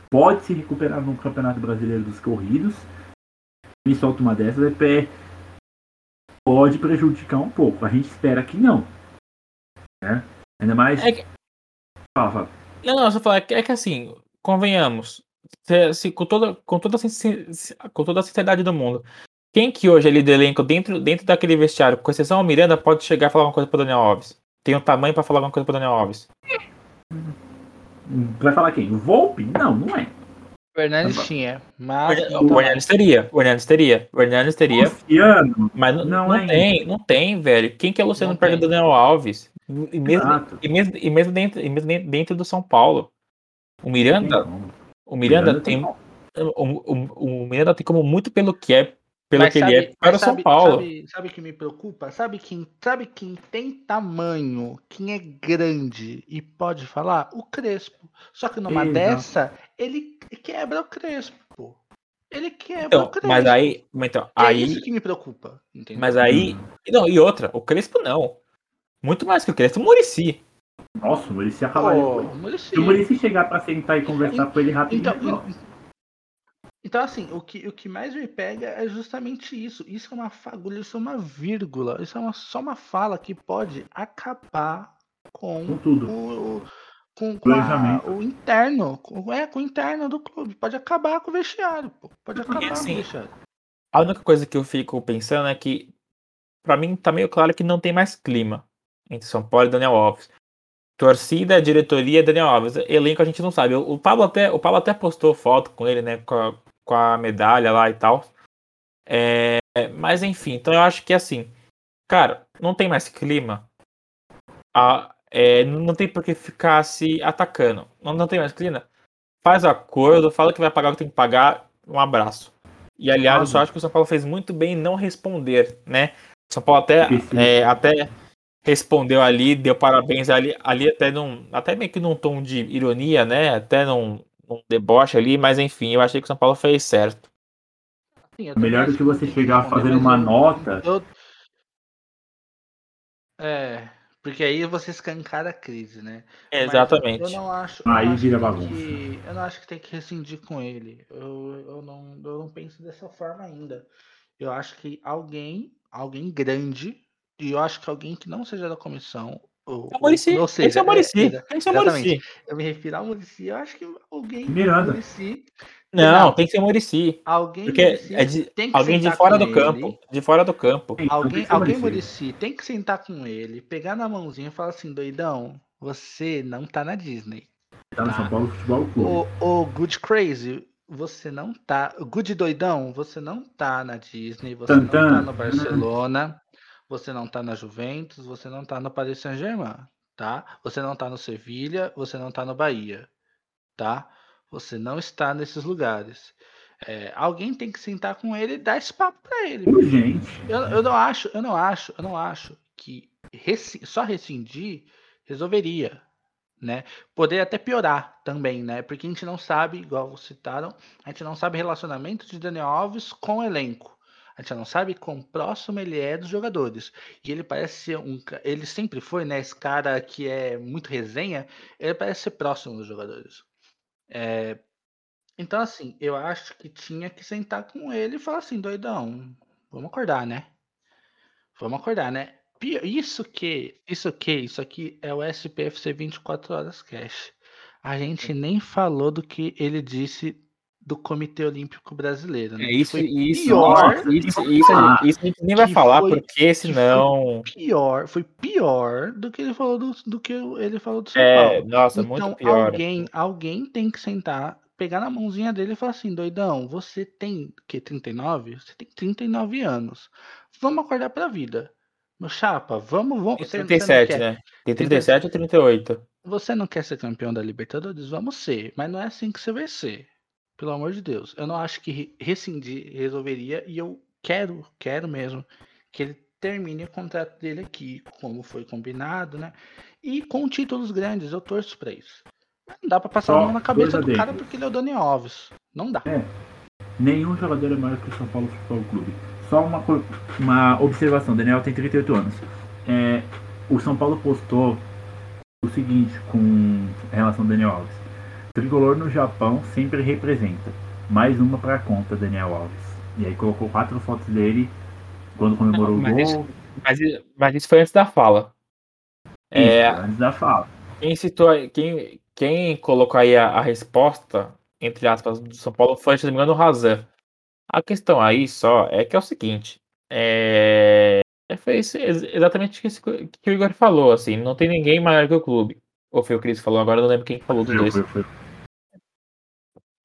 pode se recuperar no Campeonato Brasileiro dos Corridos. Me solta uma dessas, é pé pode prejudicar um pouco. A gente espera que não. Né? Ainda mais. É que... Fala, fala. Não, não, só falar, é que assim, convenhamos, se, se, com, toda, com, toda, com toda a sinceridade do mundo, quem que hoje é líder do elenco dentro, dentro daquele vestiário, com exceção ao Miranda, pode chegar e falar alguma coisa pro Daniel Alves? Tem um tamanho para falar alguma coisa pro Daniel Alves? Vai falar quem? O Volpe? Não, não é. O Hernandes tinha, mas. O, o Hernandes teria, o Hernandes teria, o Hernandes teria. Luciano, mas não, não, não é tem, não tem, velho. Quem que é o Luciano perto do Daniel Alves? E mesmo, e mesmo, e mesmo, dentro, e mesmo dentro do São Paulo. O Miranda, o Miranda, Miranda tem. O, o, o Miranda tem como muito pelo que é pelo mas que sabe, ele é para São Paulo. Sabe, sabe o que me preocupa? Sabe quem, sabe quem tem tamanho, quem é grande e pode falar? O Crespo. Só que numa Exato. dessa, ele quebra o Crespo. Ele quebra então, o Crespo. Mas aí. Então, é aí... isso que me preocupa. Entendeu? Mas aí. Não, e outra, o Crespo não. Muito mais que o Crespo, o Murici. Nossa, o Murici acabaria. Oh, Se o Murici chegar pra sentar e conversar com ele rapidinho. Então, então, assim, o que, o que mais me pega é justamente isso. Isso é uma fagulha, isso é uma vírgula, isso é uma, só uma fala que pode acabar com, com tudo. O, com, com a, o interno, com, é, com o interno do clube. Pode acabar com o vestiário, pô. Pode acabar assim, com o vestiário. A única coisa que eu fico pensando é que, para mim, tá meio claro que não tem mais clima entre São Paulo e Daniel Alves. Torcida, diretoria, Daniel Alves. Elenco a gente não sabe. O Pablo até, o Pablo até postou foto com ele, né? Com a, com a medalha lá e tal. É, mas enfim, então eu acho que assim, cara, não tem mais clima. A, é, não tem por que ficar se atacando. Não, não tem mais clima. Faz acordo, fala que vai pagar o que tem que pagar. Um abraço. E aliás, eu só acho que o São Paulo fez muito bem em não responder, né? O São Paulo até, é, até respondeu ali, deu parabéns ali, ali até num, até meio que num tom de ironia, né? Até num, num deboche ali, mas enfim, eu achei que o São Paulo fez certo. Sim, Melhor do que você chegar fazendo uma nota. Eu... É, porque aí você escancara a crise, né? É, exatamente. eu não acho. Aí acho vira bagunça. Que, eu não acho que tem que rescindir com ele. Eu, eu, não, eu não penso dessa forma ainda. Eu acho que alguém, alguém grande, e eu acho que alguém que não seja da comissão, ou, é o Muricy. Ou seja, é o Muricy. É, tem que ser o Muricy. Eu me refiro ao Muricy. Eu acho que alguém. Miranda. Muricy, não, não, tem que ser o Murici. Alguém porque é de, tem que alguém de fora do ele. campo. De fora do campo. Alguém, alguém Murici tem que sentar com ele, pegar na mãozinha e falar assim, doidão, você não tá na Disney. Tá no São Paulo Futebol Clube. O, o Good Crazy, você não tá. Good Doidão, você não tá na Disney, você não tá no Barcelona, você não tá na Juventus, você não tá no Paris Saint-Germain, tá? Você não tá no Sevilha, você não tá no Bahia, tá? Você não está nesses lugares. É, alguém tem que sentar com ele e dar esse papo para ele. Urgente. Eu, eu não acho, eu não acho, eu não acho que só rescindir resolveria, né? Poderia até piorar também, né? Porque a gente não sabe, igual citaram, a gente não sabe o relacionamento de Daniel Alves com o elenco. A gente não sabe quão próximo ele é dos jogadores. E ele parece ser um. Ele sempre foi, né? Esse cara que é muito resenha, ele parece ser próximo dos jogadores. É, então, assim, eu acho que tinha que sentar com ele e falar assim, doidão, vamos acordar, né? Vamos acordar, né? Isso que, isso que, isso aqui é o SPFC 24 horas cash. A gente nem falou do que ele disse do Comitê Olímpico Brasileiro. Né? É isso, foi isso, pior, isso, isso, a gente, isso, a gente nem vai falar porque senão pior, foi pior do que ele falou do, do que ele falou do São é, Paulo. Nossa, então, muito pior. Alguém, alguém tem que sentar, pegar na mãozinha dele e falar assim, doidão, você tem que 39? Você tem 39 anos. Vamos acordar para a vida. Meu chapa, vamos, vamos. Tem 37, né? Tem 37 ou 38. Você não quer ser campeão da Libertadores? Vamos ser, mas não é assim que você vai ser. Pelo amor de Deus. Eu não acho que rescindir resolveria e eu quero, quero mesmo que ele termine o contrato dele aqui, como foi combinado, né? E com títulos grandes, eu torço para isso. Não dá para passar a mão na cabeça do cara porque ele é o Dani Alves. Não dá. É. Nenhum jogador é maior que o São Paulo Futebol Clube. Só uma, uma observação: Daniel tem 38 anos. É, o São Paulo postou o seguinte com relação ao Daniel Alves. Tricolor no Japão sempre representa. Mais uma para a conta, Daniel Alves. E aí colocou quatro fotos dele quando comemorou Não, o gol. Isso, mas, mas, isso foi antes da fala. Isso, é, antes da fala. Quem citou, quem, quem colocou aí a, a, resposta, entre aspas, do São Paulo foi, se não me engano, o Razan. A questão aí só é que é o seguinte. É, é foi isso, exatamente o que, que o Igor falou, assim, não tem ninguém maior que o clube. Ou foi o Cris que falou, agora eu não lembro quem falou dos dois. Foi, foi.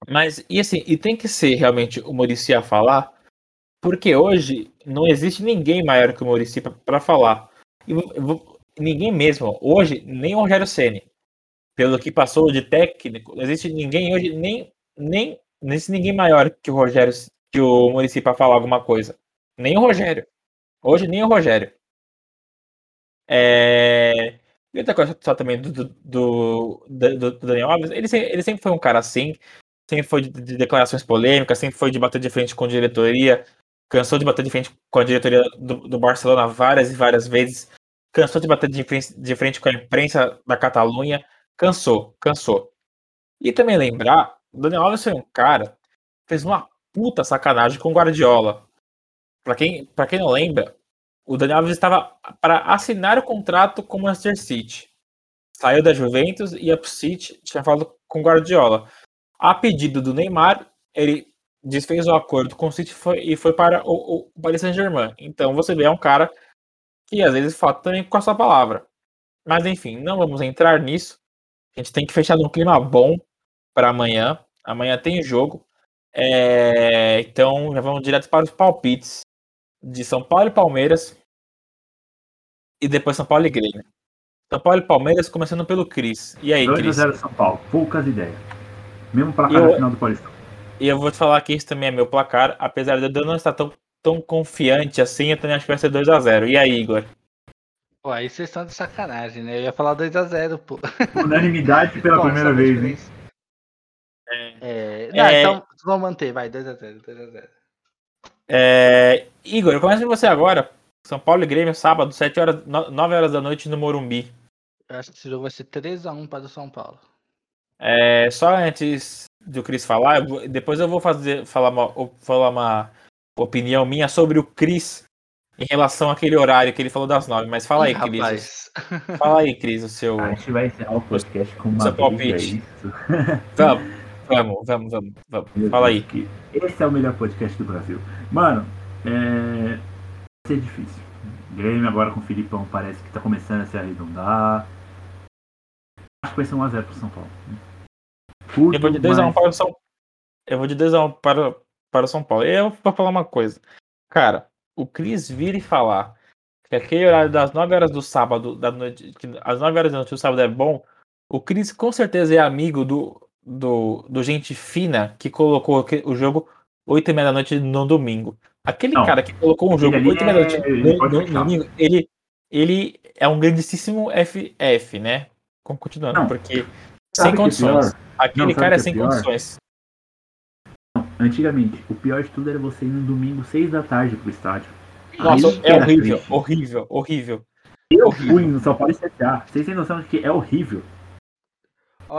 Mas, e assim, e tem que ser realmente o Murici a falar, porque hoje não existe ninguém maior que o Murici para falar. E ninguém mesmo. Hoje, nem o Rogério Ceni pelo que passou de técnico, não existe ninguém hoje, nem, nem não existe ninguém maior que o Rogério, que o Murici para falar alguma coisa. Nem o Rogério. Hoje, nem o Rogério. É... E outra coisa só também do, do, do, do Daniel Alves, ele, ele sempre foi um cara assim, sempre foi de, de, declarações polêmicas, sempre foi de bater de frente com diretoria, cansou de bater de frente com a diretoria do, do Barcelona várias e várias vezes, cansou de bater de frente, de frente com a imprensa da Catalunha, cansou, cansou. E também lembrar, o Daniel Alves foi um cara fez uma puta sacanagem com o Guardiola. Para quem, pra quem não lembra, o Daniel Alves estava para assinar o contrato com o Manchester City. Saiu da Juventus e pro City, tinha falado com Guardiola. A pedido do Neymar, ele desfez o acordo com o City foi, e foi para o, o Paris Saint-Germain. Então você vê, é um cara que às vezes falta também com a sua palavra. Mas enfim, não vamos entrar nisso. A gente tem que fechar num clima bom para amanhã. Amanhã tem jogo. É, então, já vamos direto para os palpites de São Paulo e Palmeiras. E depois São Paulo e Grêmio. São Paulo e Palmeiras, começando pelo Cris. E aí, 2 a Cris? 0 São Paulo. Poucas ideias. Mesmo placar Eu- no final do Paulistão. E eu vou te falar que esse também é meu placar. Apesar de eu não estar tão, tão confiante assim, eu também acho que vai ser 2x0. E aí, Igor? Pô, aí vocês estão de sacanagem, né? Eu ia falar 2x0, pô. Unanimidade pela Bom, primeira vez, hein? diferença. É... Não, É. então vamos manter, vai, 2x0, 2x0. É, Igor, eu começo com você agora. São Paulo e Grêmio, sábado, 7 horas, 9 horas da noite no Morumbi. Eu acho que esse jogo vai ser 3x1 para o São Paulo. É, só antes do Cris falar, eu vou- depois eu vou fazer falar uma, falar uma opinião minha sobre o Cris em relação àquele horário que ele falou das 9. Mas fala aí, Ih, Cris. rapaz. Fala aí, Cris, o seu. A gente vai encerrar o podcast com uma Seu palpite. é isso? Vamos, vamos, vamos, vamos. vamos. Fala aí. que Esse é o melhor podcast do Brasil. Mano, é... vai ser difícil. Grêmio agora com o Filipão parece que tá começando a se arredondar. Acho que vai ser 1x0 pro São Paulo. Curto, Eu vou de 2x1 mas- para o São Eu vou de 2x1 para, para o São Paulo. Eu vou falar uma coisa. Cara, o Cris vir e falar que aquele horário das 9 horas do sábado, da noite, que às 9 horas da noite do sábado é bom, o Cris com certeza é amigo do, do, do Gente Fina que colocou o jogo 8 e meia da noite no domingo. Aquele Não. cara que colocou um jogo Ele 8 e meia da noite é- no, no- domingo, ele, ele é um grandíssimo FF, né? Continuando, Não. porque Sabe sem é condições. Aquele Não, cara é sem pior? condições. Antigamente, o pior de tudo era você ir no domingo 6 da tarde pro estádio. Nossa, Aí é horrível, triste. horrível, horrível. Eu horrível. fui no São Paulo CSA. Vocês têm noção de que é horrível.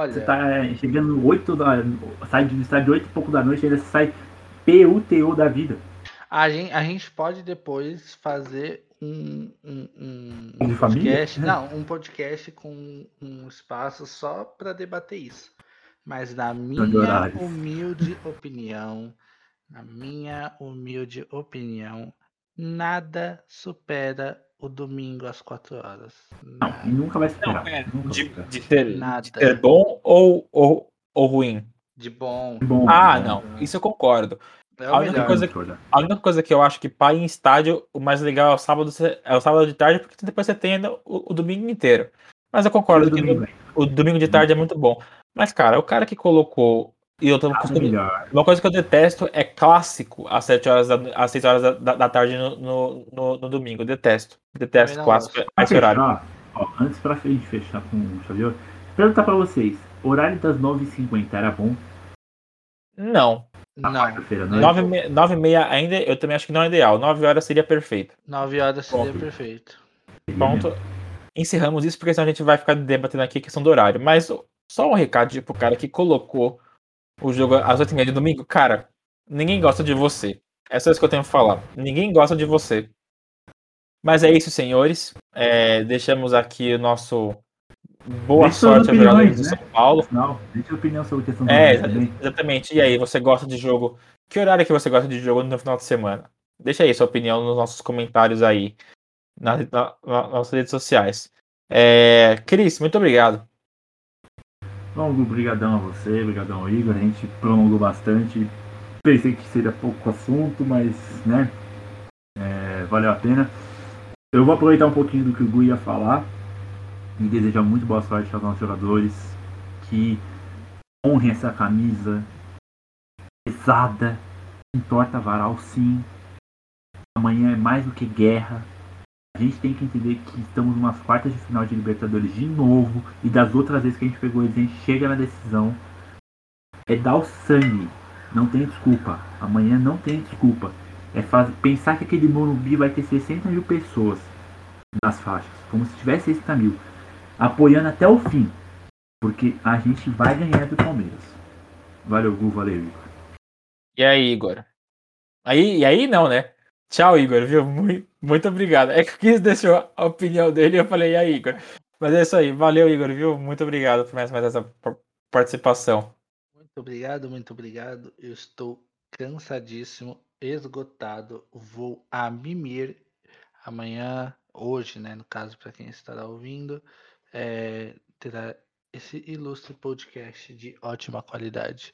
Você Olha, tá é, chegando 8 da. Sai do estádio 8 e pouco da noite ainda você sai PUTO da vida. a gente, a gente pode depois fazer um, um, um De família? podcast. Não, um podcast com um espaço só para debater isso. Mas na minha humilde opinião, na minha humilde opinião, nada supera o domingo às 4 horas. Não, e nunca vai superar. Não, é, Nunca vai De, superar. de ter, Nada. de ter bom ou, ou, ou ruim? De bom. Bom, Ah, bom. não, isso eu concordo. É A o única melhor. coisa Discordar. A única coisa que eu acho que para ir em estádio, o mais legal é o sábado, é o sábado de tarde, porque depois você tem ainda o, o domingo inteiro. Mas eu concordo que Domingo, o domingo de tarde é muito bom. Mas, cara, o cara que colocou. E eu tô Nada acostumado- melhor. Uma coisa que eu detesto é clássico às 7 horas da, às 6 horas da, da- da tarde no, no, no- no domingo. Eu detesto. Detesto clássico a esse horário. Ó, antes pra gente fechar com o Xavier, perguntar pra vocês: horário das 9h50 era bom? Não. Na Não, quarta-feira, não é? 9 e me- 9 e meia ainda, eu também acho que não é ideal. 9 horas seria perfeito. 9 horas seria Top. perfeito. Ponto. Encerramos isso porque senão a gente vai ficar debatendo aqui a questão do horário. Mas só um recado pro cara que colocou o jogo às 8h30 de domingo. Cara, ninguém gosta de você. É só isso que eu tenho pra falar. Ninguém gosta de você. Mas é isso, senhores. É, deixamos aqui o nosso boa sorte jogadores opiniões, do né? São Paulo. Não, deixa a opinião sobre a questão do É, também. exatamente. E aí, você gosta de jogo? Que horário que você gosta de jogo no final de semana? Deixa aí sua opinião nos nossos comentários aí, na, na- nas nossas redes sociais. É, Cris, muito obrigado. Gu, brigadão a você, brigadão ao Igor. A gente prolongou bastante. Pensei que seria pouco assunto, mas, né, é, valeu a pena. Eu vou aproveitar um pouquinho do que o Gu ia falar e desejar muito boa sorte aos nossos jogadores que honrem essa camisa pesada, entorta varal sim. Amanhã é mais do que guerra. A gente tem que entender que estamos numas quartas de final de Libertadores de novo. E das outras vezes que a gente pegou eles, a gente chega na decisão. É dar o sangue. Não tem desculpa. Amanhã não tem desculpa. É pensar que aquele Morumbi vai ter 60 mil pessoas nas faixas. Como se tivesse 60 mil. Apoiando até o fim. Porque a gente vai ganhar do Palmeiras. Valeu, Gu, valeu, Igor. E aí, Igor? Aí, e aí não, né? Tchau, Igor, viu? Muito, muito obrigado. É que o Cris deixou a opinião dele e eu falei, e aí, Igor? Mas é isso aí. Valeu, Igor, viu? Muito obrigado por mais, mais essa par- participação. Muito obrigado, muito obrigado. Eu estou cansadíssimo, esgotado. Vou a mimir amanhã, hoje, né? No caso, para quem estará ouvindo, é, terá esse ilustre podcast de ótima qualidade.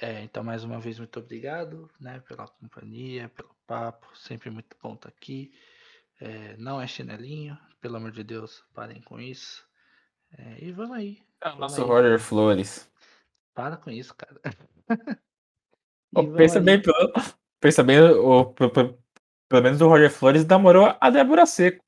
É, então, mais uma vez, muito obrigado né, pela companhia, pelo papo. Sempre muito bom estar aqui. É, não é chinelinho, pelo amor de Deus, parem com isso. É, e vamos aí. É o vamos nosso aí. Roger Flores. Para com isso, cara. Vamos pensa aí. bem, pelo, pensa bem, o, pe- pe- pelo menos o Roger Flores namorou a Débora Seco.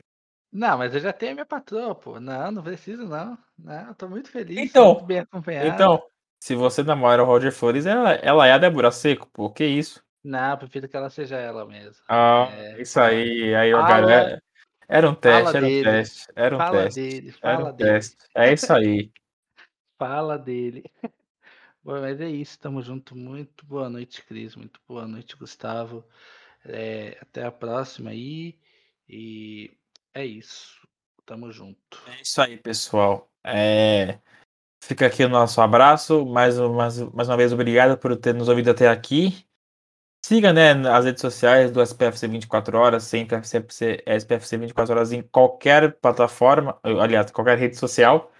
Não, mas eu já tenho a minha patroa, pô. Não, não preciso, não. Não, eu tô muito feliz, Então, muito bem acompanhado. Então, se você namora o Roger Flores, ela, ela é a Débora Seco, pô, que isso? Não, prefiro que ela seja ela mesmo. Ah, É, isso aí, aí, Fala- galera. Era um teste, era um dele, teste, era um fala teste, dele, era um dele. teste. É isso aí. Fala dele. Bom, mas é isso, tamo junto. Muito boa noite, Cris. Muito boa noite, Gustavo. É, até a próxima aí. E é isso. Tamo junto. É isso aí, pessoal. É, Fica aqui o nosso abraço. Mais, mais, mais uma vez, obrigado por ter nos ouvido até aqui. Siga né, as redes sociais do SPFC 24 horas, sempre SPFC, SPFC 24 horas em qualquer plataforma, aliás, qualquer rede social,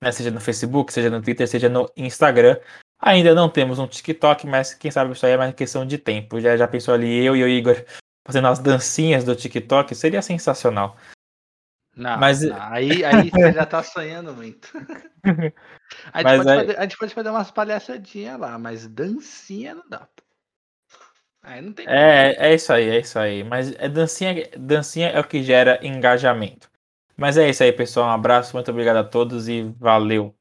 né, seja no Facebook, seja no Twitter, seja no Instagram. Ainda não temos um TikTok, mas quem sabe isso aí é mais questão de tempo. Já, já pensou ali eu e o Igor fazendo as dancinhas do TikTok? Seria sensacional. Não, Mas- não, aí, aí você já tá sonhando muito. A gente, pode aí- fazer, a gente pode fazer umas palhaçadinhas lá, mas dancinha não dá. pô. Aí não tem. É, é isso aí, é isso aí. Mas é dancinha, dancinha é o que gera engajamento. Mas é isso aí, pessoal. Um abraço, muito obrigado a todos e valeu.